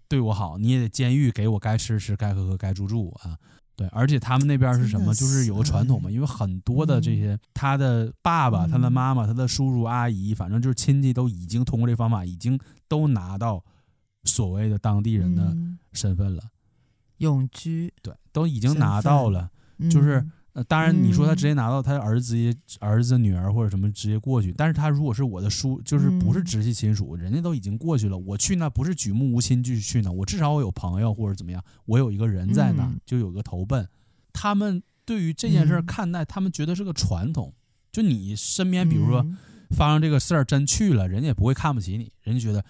Speaker 1: 对我好，你也得监狱给我该吃吃，该喝喝，该住住啊。对，而且他们那边是什么？就是有个传统嘛，因为很多的这些他的爸爸、他的妈妈、他的叔叔阿姨，反正就是亲戚都已经通过这方法，已经都拿到。所谓的当地人的身份了，
Speaker 2: 嗯、永居。
Speaker 1: 对，都已经拿到了，
Speaker 2: 嗯、
Speaker 1: 就是呃，当然你说他直接拿到，他儿子、嗯、儿子、女儿或者什么直接过去，但是他如果是我的叔，就是不是直系亲属，嗯、人家都已经过去了，我去那不是举目无亲就去那，我至少我有朋友或者怎么样，我有一个人在那，就有个投奔。嗯、他们对于这件事看待，他们觉得是个传统，就你身边比如说发生这个事儿真去了，人家也不会看不起你，人家觉得。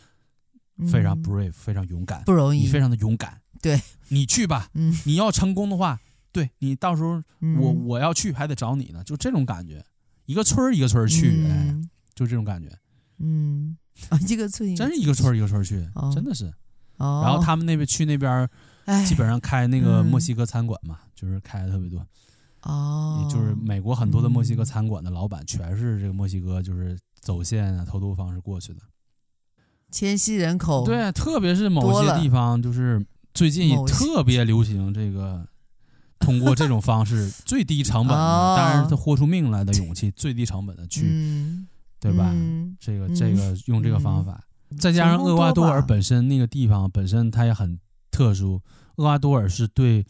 Speaker 1: 非常 brave，非常勇敢，
Speaker 2: 不容易，
Speaker 1: 你非常的勇敢。
Speaker 2: 对，
Speaker 1: 你去吧。
Speaker 2: 嗯，
Speaker 1: 你要成功的话，对你到时候我、
Speaker 2: 嗯、
Speaker 1: 我要去还得找你呢，就这种感觉。一个村儿一个村儿去，就这种感觉。[laughs]
Speaker 2: 嗯，啊，一个村
Speaker 1: 真是一个村儿一个村儿去，
Speaker 2: 哦、
Speaker 1: 真的是。
Speaker 2: 哦。
Speaker 1: 然后他们那边去那边，基本上开那个墨西哥餐馆嘛，嗯、就是开的特别多。就是美国很多的墨西哥餐馆的老板，全是这个墨西哥就是走线啊、偷渡方式过去的。
Speaker 2: 迁徙人口
Speaker 1: 对，特别是某些地方，就是最近特别流行这个，通过这种方式最低成本的，当然他豁出命来的勇气，最低成本的去，对吧？这个这个用这个方法，再加上厄瓜多尔本身那个地方本身它也很特殊，厄瓜多尔是对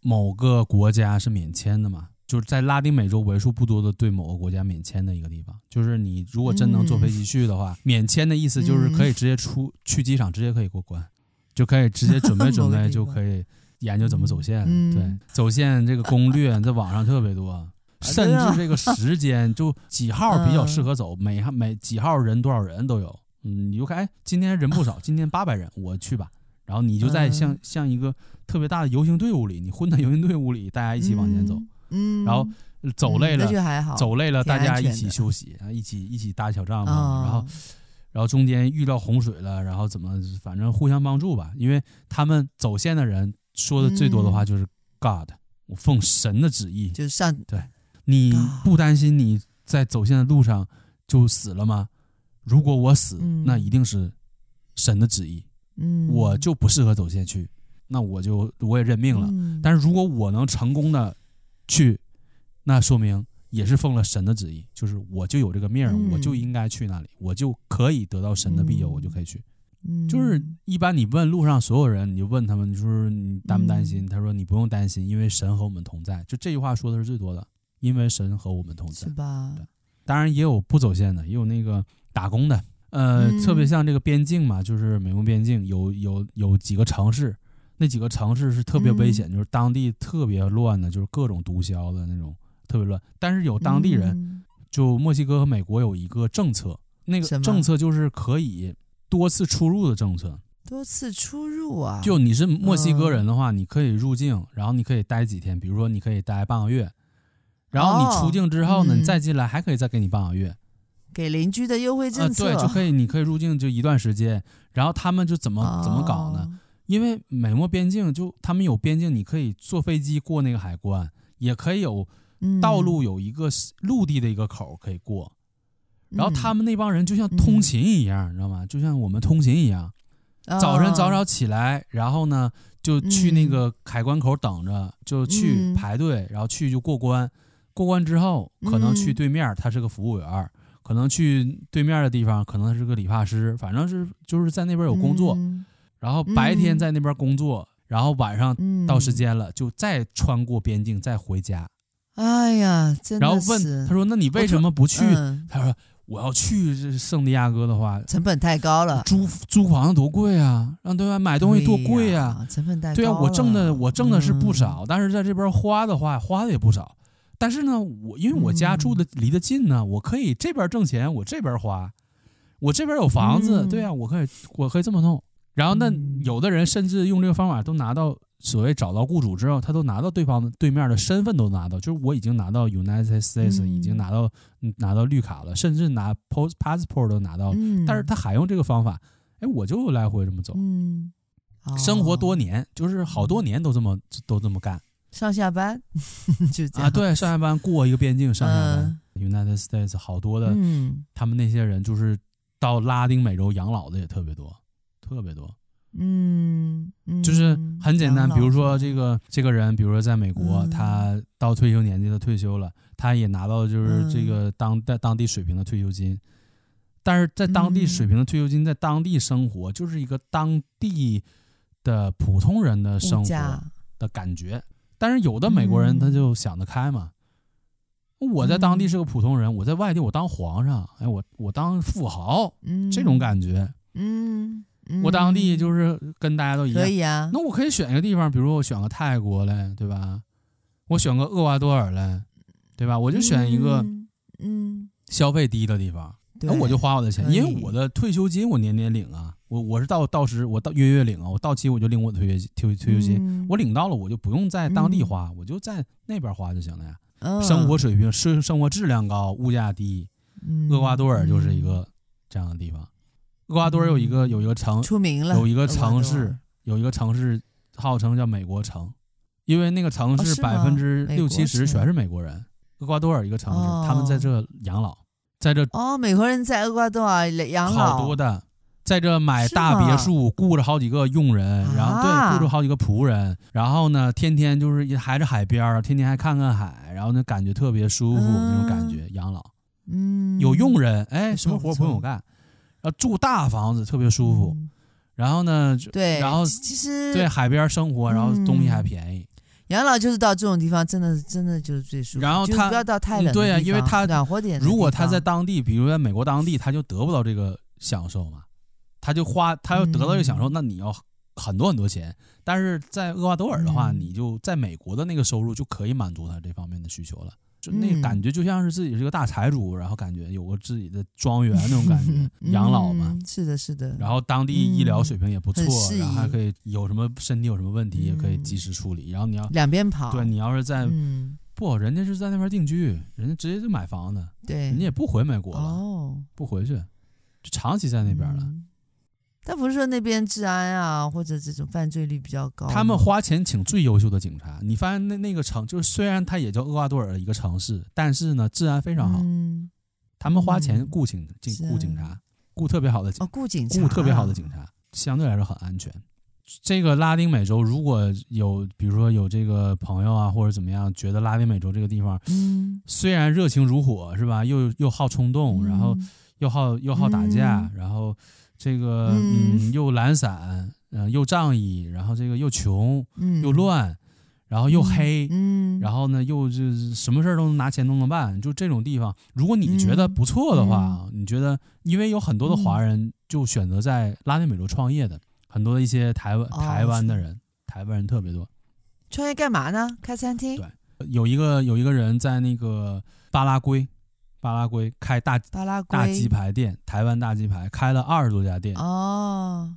Speaker 1: 某个国家是免签的嘛。就是在拉丁美洲为数不多的对某个国家免签的一个地方，就是你如果真能坐飞机去的话，嗯、免签的意思就是可以直接出、嗯、去机场，直接可以过关，就可以直接准备 [laughs] 准备，就可以研究怎么走线。
Speaker 2: 嗯、
Speaker 1: 对，走线这个攻略在网上特别多，[laughs] 甚至这个时间就几号比较适合走，每每几号人多少人都有。嗯，你就看，哎，今天人不少，今天八百人，我去吧。然后你就在像像一个特别大的游行队伍里，你混在游行队伍里，大家一起往前走。
Speaker 2: 嗯嗯，
Speaker 1: 然后走累了，
Speaker 2: 嗯、
Speaker 1: 走累了，大家一起休息，啊，一起一起搭小帐篷，哦、然后，然后中间遇到洪水了，然后怎么，反正互相帮助吧。因为他们走线的人说的最多的话就是 God，、嗯、我奉神的旨意，
Speaker 2: 就是上
Speaker 1: 对，你不担心你在走线的路上就死了吗？如果我死，
Speaker 2: 嗯
Speaker 1: 那一定是神的旨意，
Speaker 2: 嗯，
Speaker 1: 我就不适合走线去，那我就我也认命了。
Speaker 2: 嗯
Speaker 1: 但是如果我能成功的去，那说明也是奉了神的旨意，就是我就有这个命，
Speaker 2: 嗯
Speaker 1: 我就应该去那里，我就可以得到神的庇佑，
Speaker 2: 嗯
Speaker 1: 我就可以去。
Speaker 2: 嗯
Speaker 1: 就是一般你问路上所有人，你就问他们，你说你担不担心？
Speaker 2: 嗯
Speaker 1: 他说你不用担心，因为神和我们同在。就这句话说的是最多的，因为神和我们同在
Speaker 2: 是。吧？
Speaker 1: 对当然也有不走线的，也有那个打工的，呃，
Speaker 2: 嗯
Speaker 1: 特别像这个边境嘛，就是美墨边境有有有几个城市，那几个城市是特别危险，
Speaker 2: 嗯
Speaker 1: 就是当地特别乱的，就是各种毒枭的那种，特别乱。但是有当地人，
Speaker 2: 嗯
Speaker 1: 就墨西哥和美国有一个政策，那
Speaker 2: 个
Speaker 1: 政策就是可以多次出入的政策。
Speaker 2: 多次出入啊，
Speaker 1: 就你是墨西哥人的
Speaker 2: 嗯
Speaker 1: 话，你可以入境，然后你可以待几天，比如说你可以待半个月，然后你出境之后呢，你再进来还可以再给你半个月。
Speaker 2: 给邻居的优惠政策，
Speaker 1: 啊，对，就可以，你可以入境就一段时间，然后他们就怎么怎么搞呢？
Speaker 2: 哦？
Speaker 1: 因为美墨边境就他们有边境，你可以坐飞机过那个海关，也可以有
Speaker 2: 嗯
Speaker 1: 道路有一个陆地的一个口可以过，然后他
Speaker 2: 们
Speaker 1: 们那帮人就像通勤一样，你知道吗？就像我们通勤一样，早晨早早起来，然后呢就去那个海关口等着，就去排队，然后去就过关，过关之后可能去对面，他是个服务员。可能去对面的地方，可能是个理发师，反正是就是在那边有工作，
Speaker 2: 嗯、
Speaker 1: 然后白天在那边工作，嗯、然后晚上到时间了、嗯、就再穿过边境再回家。
Speaker 2: 哎呀，真的
Speaker 1: 然后问他说：“那你为什么不去？”
Speaker 2: 嗯、
Speaker 1: 他说：“我要去这圣地亚哥的话，
Speaker 2: 成本太高了，
Speaker 1: 租租房子多贵啊，让对吧？买东西多贵啊，
Speaker 2: 啊成本太高了。
Speaker 1: 对啊，我挣的我挣的是不少，
Speaker 2: 嗯、
Speaker 1: 但是在这边花的话花的也不少。”但是呢，我因为我家住的离得近呢，我可以这边挣钱，我这边花，我这边有房子，对啊，我可以我可以这么弄。然后那有的人甚至用这个方法都拿到所谓找到雇主之后，他都拿到对方的对面的身份都拿到，就是我已经拿到 United States，已经拿到拿到绿卡了，甚至拿 post passport 都拿到了，但是他还用这个方法，哎，我就来回这么走，生活多年，就是好多年都这么都这么干。
Speaker 2: 上下班 [laughs] 就这样
Speaker 1: 啊，对，上下班过一个边境，上下班。嗯、United States 好多的，
Speaker 2: 嗯，
Speaker 1: 他们那些人就是到拉丁美洲养老的也特别多，特别多。
Speaker 2: 嗯，嗯
Speaker 1: 就是很简单，比如说这个这个人，比如说在美国，
Speaker 2: 嗯、
Speaker 1: 他到退休年纪，他退休了，他也拿到就是这个当在当地水平的退休金，但是在当地水平的退休金，在当地生活就是一个当地的普通人的生活的感觉。但是有的美国人他就想得开嘛，嗯、我在当地是个普通人，我在外地我当皇上，哎，我我当富豪，
Speaker 2: 嗯、
Speaker 1: 这种感觉，
Speaker 2: 嗯，嗯
Speaker 1: 我当地就是跟大家都一样，
Speaker 2: 可以啊，
Speaker 1: 那我可以选一个地方，比如我选个泰国嘞，对吧？我选个厄瓜多尔嘞，对吧？我就选一个，
Speaker 2: 嗯，
Speaker 1: 消费低的地方，那、嗯、我就花我的钱，因为我的退休金我年年领啊。我我是到到时我到月月领啊，我到期我就领我的退休退退休金，
Speaker 2: 嗯、
Speaker 1: 我领到了我就不用在当地花，嗯、我就在那边花就行了呀。
Speaker 2: 嗯、
Speaker 1: 生活水平生生活质量高，物价低。
Speaker 2: 嗯、
Speaker 1: 厄瓜多尔就是一个这样的地方。厄瓜多尔有一个有一个城
Speaker 2: 出名了，
Speaker 1: 有一个城市有一个城市号称叫美国城，因为那个城市百分之六七十全是美国人。厄瓜多尔一个城市，
Speaker 2: 哦、
Speaker 1: 他们在这养老，在这
Speaker 2: 哦，美国人在厄瓜多尔养老，
Speaker 1: 好多的。在这买大别墅，雇着好几个佣人，然后对，雇着好几个仆人，然后呢，天天就是还是海边儿，天天还看看海，然后呢感觉特别舒服，
Speaker 2: 嗯、
Speaker 1: 那种感觉。养老，
Speaker 2: 嗯，
Speaker 1: 有佣人，哎，什么活不用我干，然后住大房子特别舒服，
Speaker 2: 嗯、
Speaker 1: 然后呢，
Speaker 2: 对，
Speaker 1: 然后
Speaker 2: 其实
Speaker 1: 对海边生活，然后东西还便宜。
Speaker 2: 嗯、养老就是到这种地方，真的真的就是最舒服。
Speaker 1: 然后他
Speaker 2: 不要到太冷
Speaker 1: 对啊，因为他
Speaker 2: 暖和点。
Speaker 1: 如果他在当地，比如在美国当地，他就得不到这个享受嘛。他就花，他要得到这个享受，嗯、那你要很多很多钱。但是在厄瓜多尔的话，嗯、你就在美国的那个收入就可以满足他这方面的需求了。就那感觉就像是自己是个大财主，然后感觉有个自己的庄园那种感觉，[laughs]
Speaker 2: 嗯、
Speaker 1: 养老嘛。
Speaker 2: 是的，是的。
Speaker 1: 然后当地医疗水平也不错，
Speaker 2: 嗯、
Speaker 1: 然后还可以有什么身体有什么问题也可以及时处理。然后你要
Speaker 2: 两边跑，
Speaker 1: 对你要是在、
Speaker 2: 嗯、
Speaker 1: 不，人家是在那边定居，人家直接就买房子，
Speaker 2: 对，
Speaker 1: 人家也不回美国了，
Speaker 2: 哦、
Speaker 1: 不回去，就长期在那边了。
Speaker 2: 嗯但不是说那边治安啊，或者这种犯罪率比较高。
Speaker 1: 他们花钱请最优秀的警察，你发现那那个城，就是虽然它也叫厄瓜多尔的一个城市，但是呢，治安非常好。
Speaker 2: 嗯，
Speaker 1: 他们花钱雇警警雇警察，雇特别好的
Speaker 2: 哦，雇警察，
Speaker 1: 雇特别好的警察，相对来说很安全。这个拉丁美洲如果有，比如说有这个朋友啊，或者怎么样，觉得拉丁美洲这个地方，
Speaker 2: 嗯，
Speaker 1: 虽然热情如火，是吧？又又好冲动，然后又好又好打架，然后这个嗯又懒散，嗯，又仗义，然后这个又穷，又乱，然后又黑，
Speaker 2: 嗯，
Speaker 1: 然后呢又就是什么事儿都能拿钱都能办，就这种地方，如果你觉得不错的话，你觉得，因为有很多的华人就选择在拉丁美洲创业的。很多的一些台湾台湾的人，哦、台湾人特别多。
Speaker 2: 创业干嘛呢？开餐厅。
Speaker 1: 对，有一个有一个人在那个巴拉圭，巴拉圭开大
Speaker 2: 巴拉圭
Speaker 1: 大鸡排店，台湾大鸡排开了二十多家店。
Speaker 2: 哦，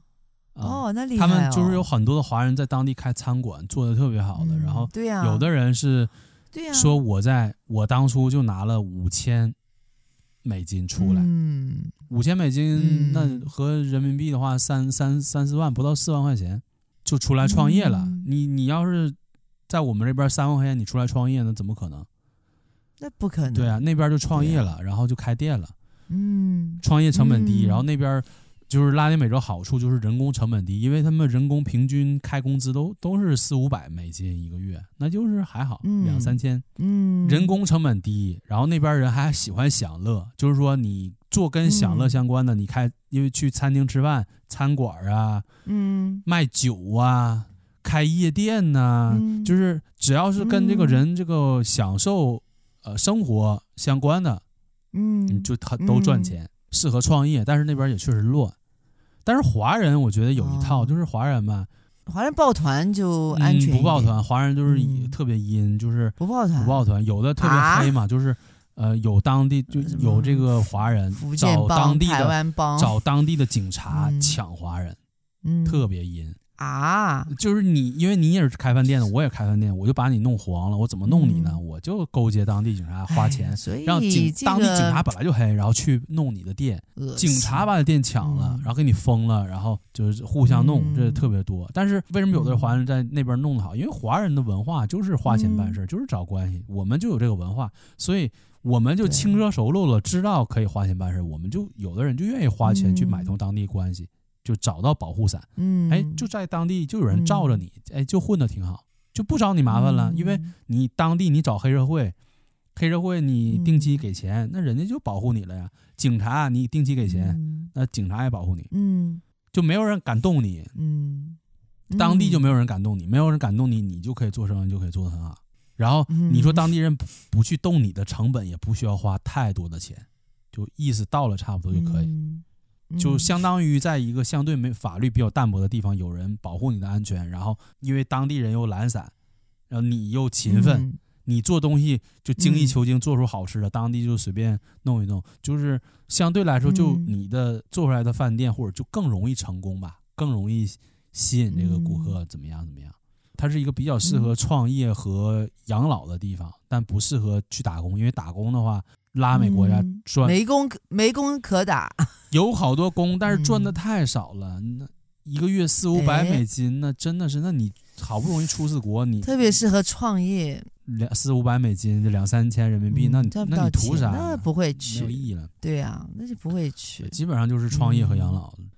Speaker 1: 嗯、
Speaker 2: 哦，那厉害、哦。
Speaker 1: 他们就是有很多的华人在当地开餐馆，做的特别好的。嗯、然后，
Speaker 2: 对呀，
Speaker 1: 有的人是，对呀说我在我当初就拿了五千美金出来。
Speaker 2: 嗯。
Speaker 1: 五千美金，那和人民币的话，三三三四万，不到四万块钱，就出来创业了。
Speaker 2: 嗯、
Speaker 1: 你你要是在我们这边三万块钱，你出来创业，那怎么可能？
Speaker 2: 那不可能。
Speaker 1: 对啊，那边就创业了，
Speaker 2: 啊、
Speaker 1: 然后就开店了。
Speaker 2: 嗯，
Speaker 1: 创业成本低，
Speaker 2: 嗯、
Speaker 1: 然后那边。就是拉丁美洲好处就是人工成本低，因为他们人工平均开工资都都是四五百美金一个月，那就是还好两三千。
Speaker 2: 嗯，
Speaker 1: 人工成本低，然后那边人还喜欢享乐，就是说你做跟享乐相关的，你开因为去餐厅吃饭、餐馆啊，
Speaker 2: 嗯，
Speaker 1: 卖酒啊，开夜店呐、啊，就是只要是跟这个人这个享受呃生活相关的，
Speaker 2: 嗯，
Speaker 1: 就他都赚钱。适合创业，但是那边也确实乱。但是华人我觉得有一套，哦、就是华人嘛，
Speaker 2: 华人抱团就安全、
Speaker 1: 嗯。不抱团，华人就是特别阴，嗯、就是
Speaker 2: 不抱团。
Speaker 1: 不抱团，有的特别黑嘛，啊、就是呃有当地就有这个华人找当地的找当地的警察抢华人，
Speaker 2: 嗯、
Speaker 1: 特别阴。
Speaker 2: 啊，
Speaker 1: 就是你，因为你也是开饭店的，我也开饭店，我就把你弄黄了。我怎么弄你呢？嗯、我就勾结当地警察，花钱，
Speaker 2: 所以
Speaker 1: 让警、
Speaker 2: 这个、
Speaker 1: 当地警察本来就黑，然后去弄你的店，警察把你店抢了，嗯、然后给你封了，然后就是互相弄，嗯、这特别多。但是为什么有的华人在那边弄得好？因为华人的文化就是花钱办事，嗯、就是找关系。我们就有这个文化，所以我们就轻车熟路了，知道可以花钱办事，我们就有的人就愿意花钱去买通当地关系。就找到保护伞，
Speaker 2: 嗯，
Speaker 1: 哎，就在当地就有人罩着你，嗯、哎，就混得挺好，就不找你麻烦了，嗯、因为你当地你找黑社会，黑社会你定期给钱，嗯、那人家就保护你了呀。警察你定期给钱，
Speaker 2: 嗯、
Speaker 1: 那警察也保护你，
Speaker 2: 嗯，
Speaker 1: 就没有人敢动你，
Speaker 2: 嗯，
Speaker 1: 当地就没有人敢动你，没有人敢动你，你就可以做生意，就可以做得很好。然后你说当地人不不去动你的成本，也不需要花太多的钱，就意思到了差不多就可以。
Speaker 2: 嗯。
Speaker 1: 就相当于在一个相对没法律比较淡薄的地方，有人保护你的安全，然后因为当地人又懒散，然后你又勤奋，
Speaker 2: 嗯、
Speaker 1: 你做东西就精益求精，做出好吃的，嗯、当地就随便弄一弄，就是相对来说，就你的做出来的饭店或者就更容易成功吧，更容易吸引这个顾客，怎么样怎么样？它是一个比较适合创业和养老的地方，但不适合去打工，因为打工的话。拉美国家赚、嗯、
Speaker 2: 没工没工可打，[laughs]
Speaker 1: 有好多工，但是赚的太少了。嗯、那一个月四五百美金，那真的是，那你好不容易出次国，你
Speaker 2: 特别适合创业，
Speaker 1: 两四五百美金，就两三千人民币，嗯、那你那你图啥？
Speaker 2: 那不会去，
Speaker 1: 没有意义了。
Speaker 2: 对啊，那就不会去。
Speaker 1: 基本上就是创业和养老，嗯、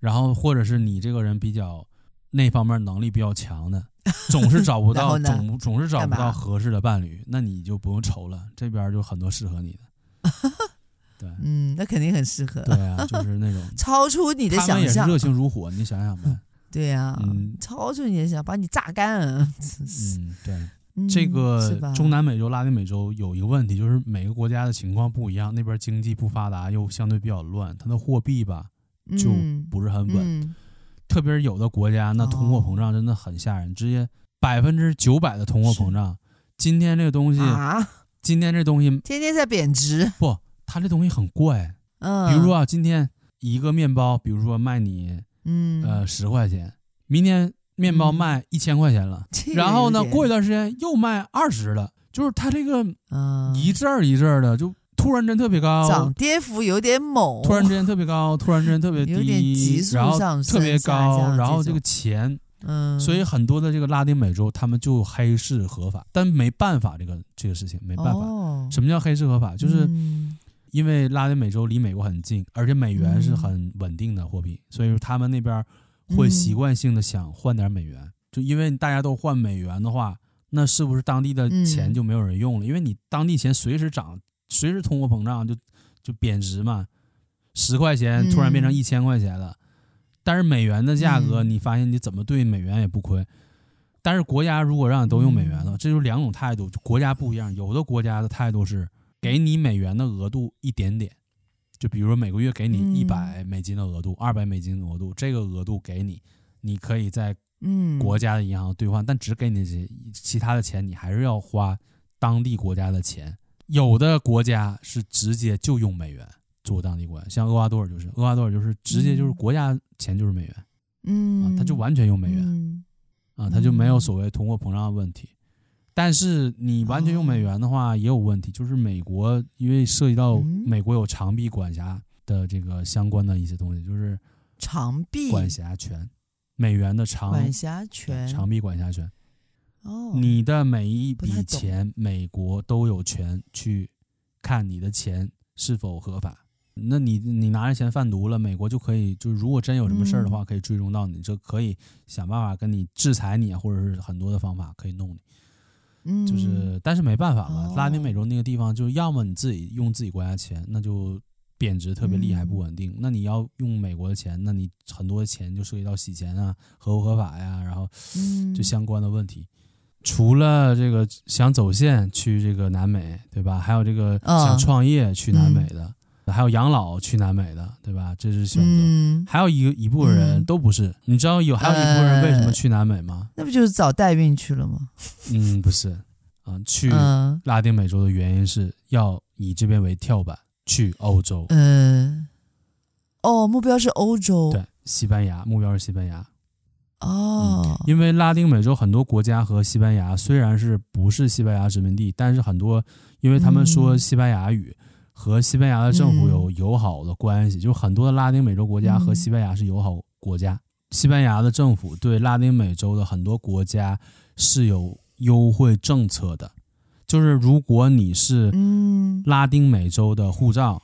Speaker 1: 然后或者是你这个人比较那方面能力比较强的。[laughs] 总是找不到，总总是找不到合适的伴侣，那你就不用愁了，这边就很多适合你的。[laughs] 对，
Speaker 2: 嗯，那肯定很适合。
Speaker 1: 对啊，就是那种 [laughs]
Speaker 2: 超出你的想象。他们也
Speaker 1: 是热情如火，你想想呗。
Speaker 2: 对呀，
Speaker 1: 嗯，
Speaker 2: 超出你的想，把你榨干。嗯，
Speaker 1: 对，这个中南美洲、拉丁美洲有一个问题，就是每个国家的情况不一样，那边经济不发达，又相对比较乱，它的货币吧就不是很稳。特别是有的国家，那通货膨胀真的很吓人，直接百分之九百的通货膨胀。今天这个东西
Speaker 2: 啊，
Speaker 1: 今天这东西
Speaker 2: 天天在贬值。
Speaker 1: 不，它这东西很怪。
Speaker 2: 嗯，
Speaker 1: 比如说啊，今天一个面包，比如说卖你，
Speaker 2: 嗯，
Speaker 1: 呃，十块钱，明天面包卖一千块钱了，然后呢，过一段时间又卖二十了，就是它这个一阵儿一阵儿的就。突然间特别高，
Speaker 2: 涨跌幅有点猛。
Speaker 1: 突然之间特别高，突然之间特别低，
Speaker 2: 有点急速上升，
Speaker 1: 然后特别高，然后这个钱，
Speaker 2: 嗯，
Speaker 1: 所以很多的这个拉丁美洲，他们就黑市合法，但没办法，这个这个事情没办法。
Speaker 2: 哦，
Speaker 1: 什么叫黑市合法？就是因为拉丁美洲离美国很近，而且美元是很稳定的货币，嗯、所以说他们那边会习惯性的想换点美元。嗯、就因为大家都换美元的话，那是不是当地的钱就没有人用了？嗯、因为你当地钱随时涨，随时通货膨胀就就贬值嘛，十块钱突然变成一千块钱了。嗯、但是美元的价格，你发现你怎么兑美元也不亏。但是国家如果让你都用美元了，这就是两种态度，就国家不一样。有的国家的态度是给你美元的额度一点点，就比如说每个月给你一百美金的额度，二百美金的额度，这个额度给你，你可以在国家的银行兑换，但只给你这些，其他的钱你还是要花当地国家的钱。有的国家是直接就用美元做当地国家，像厄瓜多尔就是，厄瓜多尔就是直接就是国家钱就是美元，嗯，啊，他就完全用美元。啊，他就没有所谓通货膨胀的问题，但是你完全用美元的话也有问题，就是美国因为涉及到美国有长臂管辖的这个相关的一些东西，就是
Speaker 2: 长臂。
Speaker 1: 管辖权，美元的长
Speaker 2: 管辖权，
Speaker 1: 长臂管辖权。哦，你的每一笔钱，美国都有权去看你的钱是否合法。那你你拿着钱贩毒了，美国就可以，就是如果真有什么事儿的话，可以追踪到你，就可以想办法跟你制裁你，或者是很多的方法可以弄你。嗯，就是但是没办法了，拉丁美洲那个地方，就要么你自己用自己国家钱，那就贬值特别厉害，不稳定。那你要用美国的钱，那你很多的钱就涉及到洗钱啊，合不合法呀，然后就相关的问题。除了这个想走线去这个南美，对吧？还有这个想创业去南美的。还有养老去南美的，对吧？这是选择。嗯、还有一个一部分人都不是，嗯、你知道有还有一部分人为什么去南美吗？
Speaker 2: 那不就是找代孕去了吗？
Speaker 1: 嗯，不是，啊，去拉丁美洲的原因是要以这边为跳板去欧洲。
Speaker 2: 嗯，哦，目标是欧洲。
Speaker 1: 对，西班牙，目标是西班牙。
Speaker 2: 哦、嗯，
Speaker 1: 因为拉丁美洲很多国家和西班牙虽然是不是西班牙殖民地，但是很多因为他们说西班牙语。嗯和西班牙的政府有友好的关系，嗯、就很多的拉丁美洲国家和西班牙是友好国家。嗯、西班牙的政府对拉丁美洲的很多国家是有优惠政策的，就是如果你是拉丁美洲的护照，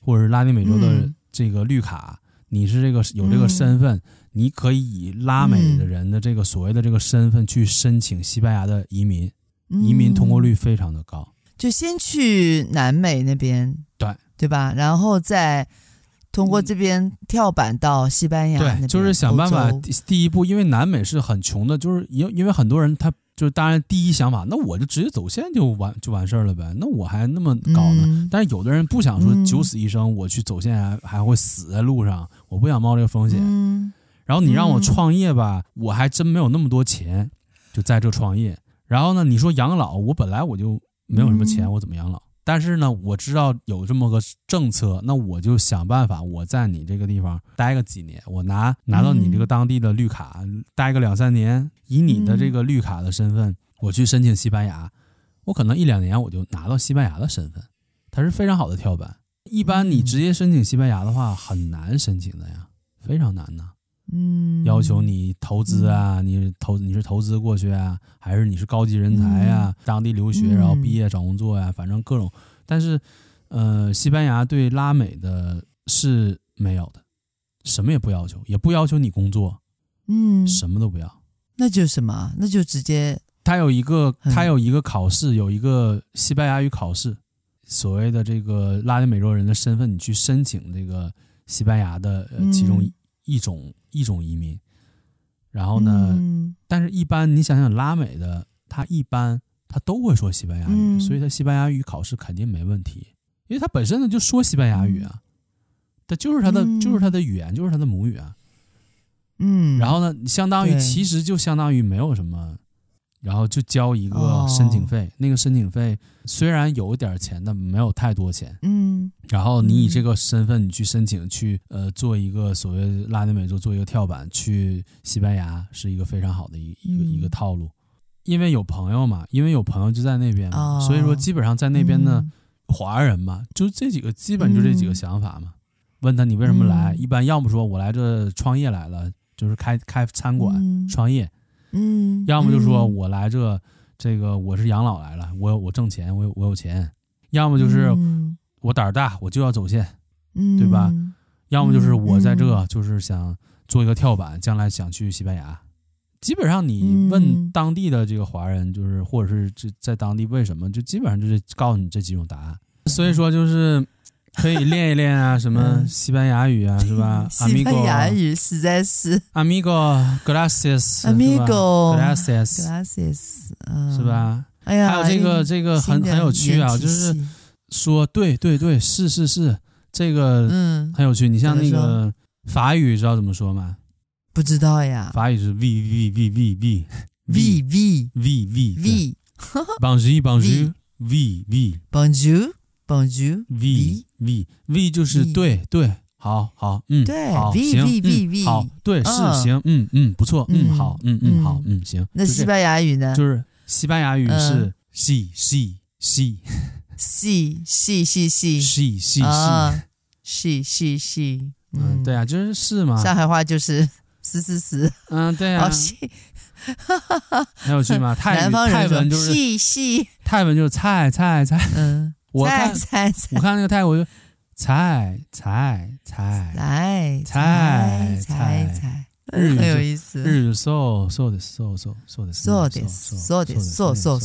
Speaker 1: 或者是拉丁美洲的这个绿卡，你是这个有这个身份，你可以以拉美的人的这个所谓的这个身份去申请西班牙的移民，移民通过率非常的高。
Speaker 2: 就先去南美那边，
Speaker 1: 对
Speaker 2: 对吧？然后再通过这边跳板到西班牙。
Speaker 1: 对，就是想办法第第一步，因为南美是很穷的，就是因因为很多人他就是当然第一想法，那我就直接走线就完就完事儿了呗，那我还那么搞呢？嗯、但是有的人不想说九死一生，我去走线还还会死在路上，我不想冒这个风险。嗯、然后你让我创业吧，嗯、我还真没有那么多钱，就在这创业。然后呢，你说养老，我本来我就。没有什么钱，我怎么养老？嗯、但是呢，我知道有这么个政策，那我就想办法，我在你这个地方待个几年，我拿拿到你这个当地的绿卡，嗯、待个两三年，以你的这个绿卡的身份，我去申请西班牙，我可能一两年我就拿到西班牙的身份，它是非常好的跳板。一般你直接申请西班牙的话，很难申请的呀，非常难呐。
Speaker 2: 嗯，
Speaker 1: 要求你投资啊，你投你是投资过去啊，还是你是高级人才啊？当地留学然后毕业找工作呀，反正各种。但是，呃，西班牙对拉美的是没有的，什么也不要求，也不要求你工作，嗯，什么都不要。
Speaker 2: 那就什么？那就直接。
Speaker 1: 他有一个，他有一个考试，有一个西班牙语考试，所谓的这个拉丁美洲人的身份，你去申请这个西班牙的其中一种。一种移民，然后呢？嗯、但是，一般你想想，拉美的他一般他都会说西班牙语，嗯、所以他西班牙语考试肯定没问题，因为他本身呢就说西班牙语啊，他就是他的、嗯、就是他的语言，就是他的母语啊。
Speaker 2: 嗯，
Speaker 1: 然后呢，相当于其实就相当于没有什么。然后就交一个申请费，哦、那个申请费虽然有点钱，但没有太多钱。
Speaker 2: 嗯，
Speaker 1: 然后你以这个身份，你去申请去呃做一个所谓拉丁美洲做一个跳板去西班牙，是一个非常好的一一个、嗯、一个套路。因为有朋友嘛，因为有朋友就在那边嘛，哦、所以说基本上在那边的华人嘛，嗯、就这几个，基本就这几个想法嘛。嗯、问他你为什么来？嗯、一般要么说我来这创业来了，就是开开餐馆、嗯、创业。
Speaker 2: 嗯，
Speaker 1: 要么就说我来这，这个我是养老来了，我我挣钱，我有我有钱；要么就是我胆儿大，我就要走线，
Speaker 2: 嗯，
Speaker 1: 对吧？要么就是我在这，
Speaker 2: 嗯
Speaker 1: 就是想做一个跳板，将来想去西班牙。基本上你问当地的这个华人，就是或者是这在当地为什么，就基本上就是告诉你这几种答案。所以说就是可以练一练啊，什么西班牙语啊，是吧？[laughs]
Speaker 2: 西班牙语实在是
Speaker 1: ，amigo，gracias，amigo，gracias，gracias，
Speaker 2: 嗯，
Speaker 1: 是吧？
Speaker 2: 哎呀，
Speaker 1: 还有这个这个很很有趣啊，就是说对对对，是是是，这个嗯。很有趣。你像那个法语知道怎么说吗？
Speaker 2: 不知道呀。
Speaker 1: 法语是 v v v v v
Speaker 2: v v
Speaker 1: v v
Speaker 2: v。
Speaker 1: Bonjour bonjour v v
Speaker 2: bonjour 本族
Speaker 1: v v v 就是对对，好好，嗯，
Speaker 2: 对，
Speaker 1: 好
Speaker 2: ，，v v v
Speaker 1: 好，对，是，行，嗯嗯，不错，嗯，好，嗯嗯，好，嗯，行。
Speaker 2: 那西班牙语呢？
Speaker 1: 就是西班牙语是 c c c
Speaker 2: c c c c
Speaker 1: c c
Speaker 2: c c c c
Speaker 1: 嗯，对啊，就是是嘛。
Speaker 2: 上海话就是死死死，
Speaker 1: 嗯，对啊，好细，很有趣吗。[laughs] 泰语泰文就是
Speaker 2: 细细，
Speaker 1: 泰文就是菜菜菜，
Speaker 2: 嗯。
Speaker 1: 我看我看那个泰国就菜菜菜
Speaker 2: 菜
Speaker 1: 菜
Speaker 2: 菜菜，很有意思。
Speaker 1: 日语 so so 的 so so so 的
Speaker 2: so 的 so 的 so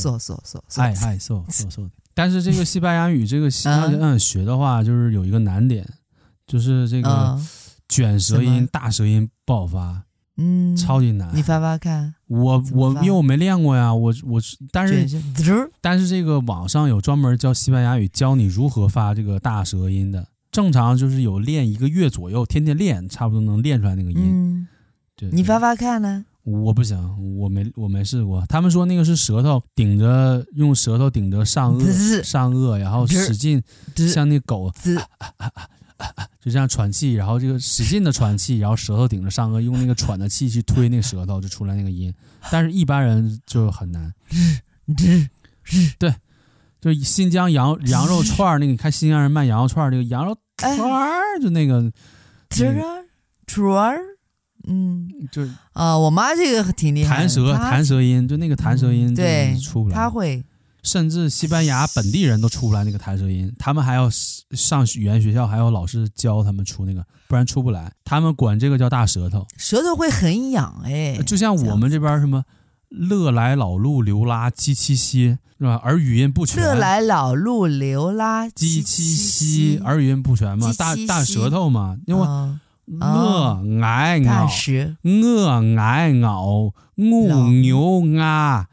Speaker 2: so
Speaker 1: 嗨嗨 so so so。但是这个西班牙语这个西嗯学的话，就是有一个难点，就是这个。卷舌音、大舌音爆发，
Speaker 2: 嗯，
Speaker 1: 超级难。
Speaker 2: 你发发看，
Speaker 1: 我我因为我没练过呀，我我但是但是这个网上有专门教西班牙语教你如何发这个大舌音的，正常就是有练一个月左右，天天练，差不多能练出来那个音。
Speaker 2: 嗯，对，你发发看呢？
Speaker 1: 我不行，我没我没试过。他们说那个是舌头顶着，用舌头顶着上颚上颚，然后使劲像那狗。[laughs] [laughs] 就这样喘气，然后这个使劲的喘气，然后舌头顶着上颚，用那个喘的气去推那个舌头，就出来那个音。但是一般人就很难。[laughs] 对，就新疆羊 [laughs] 羊肉串那个，你看新疆人卖羊肉串，那个羊肉串儿就那个
Speaker 2: 串儿串儿，嗯，
Speaker 1: 就
Speaker 2: 啊，我妈这个挺厉害，
Speaker 1: 弹舌弹舌音，就那个弹舌音，
Speaker 2: 对，
Speaker 1: 出不来，
Speaker 2: 她会。
Speaker 1: 甚至西班牙本地人都出不来那个弹舌音，他们还要上语言学校，还有老师教他们出那个，不然出不来。他们管这个叫大舌头，
Speaker 2: 舌头会很痒哎。
Speaker 1: 就像我们这边什么乐来老路流拉鸡七西是吧？而语音不全。
Speaker 2: 乐来老路流拉
Speaker 1: 鸡七西，而语音不全嘛，大大舌头嘛，因为鹅挨咬，鹅挨咬，牛牛啊。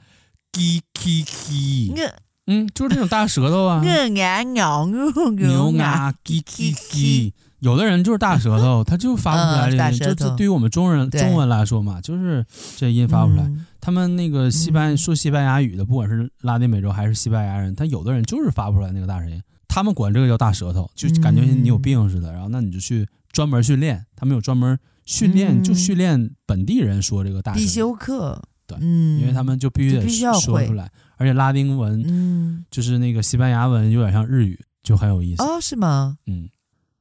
Speaker 1: 叽叽叽，嗯，就是那种大舌头啊。[laughs] 牛牙叽叽叽。有的人就是大舌头，他就发不出来这音。就对于我们中人中文来说嘛，就是这音发不出来。他们那个西班说西班牙语的，不管是拉丁美洲还是西班牙人，他有的人就是发不出来那个大舌音。他们管这个叫大舌头，就感觉你有病似的。然后那你就去专门训练，他们有专门训练，就训练本地人说这个大舌。
Speaker 2: 必修课。
Speaker 1: 嗯，因为他们就必须得说出来，而且拉丁文，嗯，就是那个西班牙文有点像日语，就很有意思。
Speaker 2: 哦，是吗？
Speaker 1: 嗯，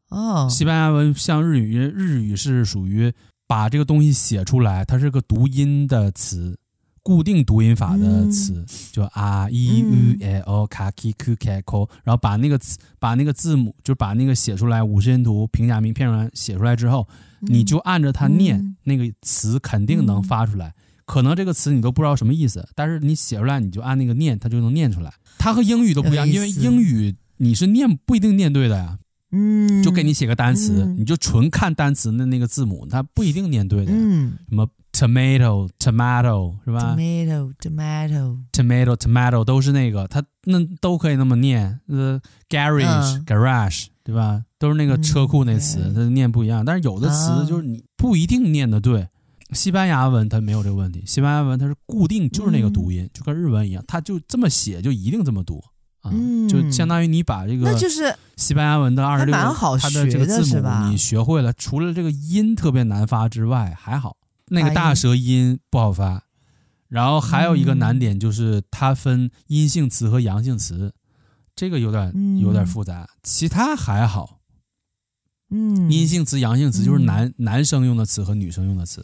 Speaker 2: 哦，
Speaker 1: 西班牙文像日语，因为日语是属于把这个东西写出来，它是个读音的词，固定读音法的词，嗯、就啊、e、u、l、o、k、k、k、k、k，然后把那个词，把那个字母，就把那个写出来，五十音图、平假名、片上写出来之后，你就按着它念，嗯、那个词肯定能发出来。可能这个词你都不知道什么意思，但是你写出来，你就按那个念，它就能念出来。它和英语都不一样，因为英语你是念不一定念对的呀。嗯，就给你写个单词，嗯、你就纯看单词的那个字母，它不一定念对的。嗯，什么 tomato tomato 是吧
Speaker 2: ？tomato tomato
Speaker 1: tomato tomato 都是那个，它那都可以那么念。呃，garage、嗯、garage 对吧？都是那个车库那词，它、嗯、念不一样。但是有的词就是你不一定念的对。西班牙文它没有这个问题，西班牙文它是固定，就是那个读音，嗯、就跟日文一样，它就这么写，就一定这么读啊，嗯、就相当于你把这个那就是西班牙文的二十六它的这个字母你学会了，除了这个音特别难发之外，还好那个大舌音不好发，然后还有一个难点就是它分阴性词和阳性词，这个有点有点复杂，其他还好，嗯，阴性词阳性词就是男男生用的词和女生用的词。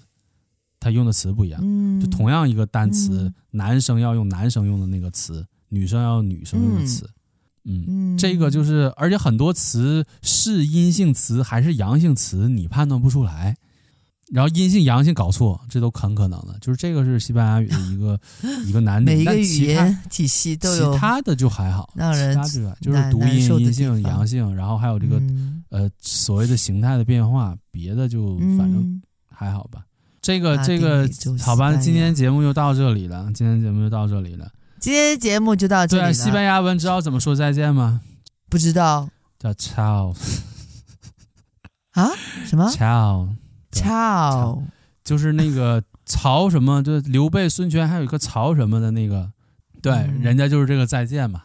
Speaker 1: 他用的词不一样，就同样一个单词，男生要用男生用的那个词，女生要用女生用的词。嗯，
Speaker 2: 嗯
Speaker 1: 这个就是，而且很多词是阴性词还是阳性词，你判断不出来。然后阴性阳性搞错，这都很可能的。就是这个是西班牙语的一个 [laughs] 一个难点。
Speaker 2: 每一个语言体系都有，
Speaker 1: 其他的就还好，
Speaker 2: 让人
Speaker 1: 其他就是读音阴性阳性，然后还有这个、
Speaker 2: 嗯、
Speaker 1: 呃所谓的形态的变化，别的就反正还好吧。嗯、这个这个好吧，今天节目就到这里了，今天节目就到这里了。
Speaker 2: 今天节目就到这里了。
Speaker 1: 对，西班牙文知道怎么说再见吗？
Speaker 2: 不知道，
Speaker 1: 叫 ciao
Speaker 2: 啊？什么
Speaker 1: ciao
Speaker 2: 操，
Speaker 1: 就是那个曹什么，就刘备、孙权，还有一个曹什么的那个，对，嗯、人家就是这个再见嘛。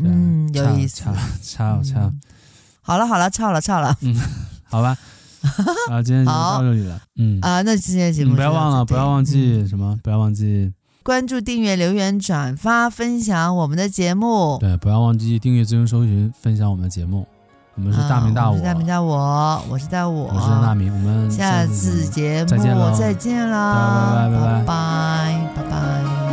Speaker 2: 嗯，有意思。
Speaker 1: 操操操，
Speaker 2: 好了好了，操了操了。
Speaker 1: 嗯，好吧。[laughs] 啊，今天就到这里了。嗯
Speaker 2: 啊，那今天节目、嗯、
Speaker 1: 不要忘了，不要忘记什么？嗯、不要忘记
Speaker 2: 关注、订阅、留言、转发、分享我们的节目。
Speaker 1: 对，不要忘记订阅、咨询、搜寻、分享我们的节目。我们是大明大我，
Speaker 2: 我是大明大我，我是大我，
Speaker 1: 我是大明，我们
Speaker 2: 下次节目再见了，
Speaker 1: 拜拜拜拜
Speaker 2: 拜拜拜拜。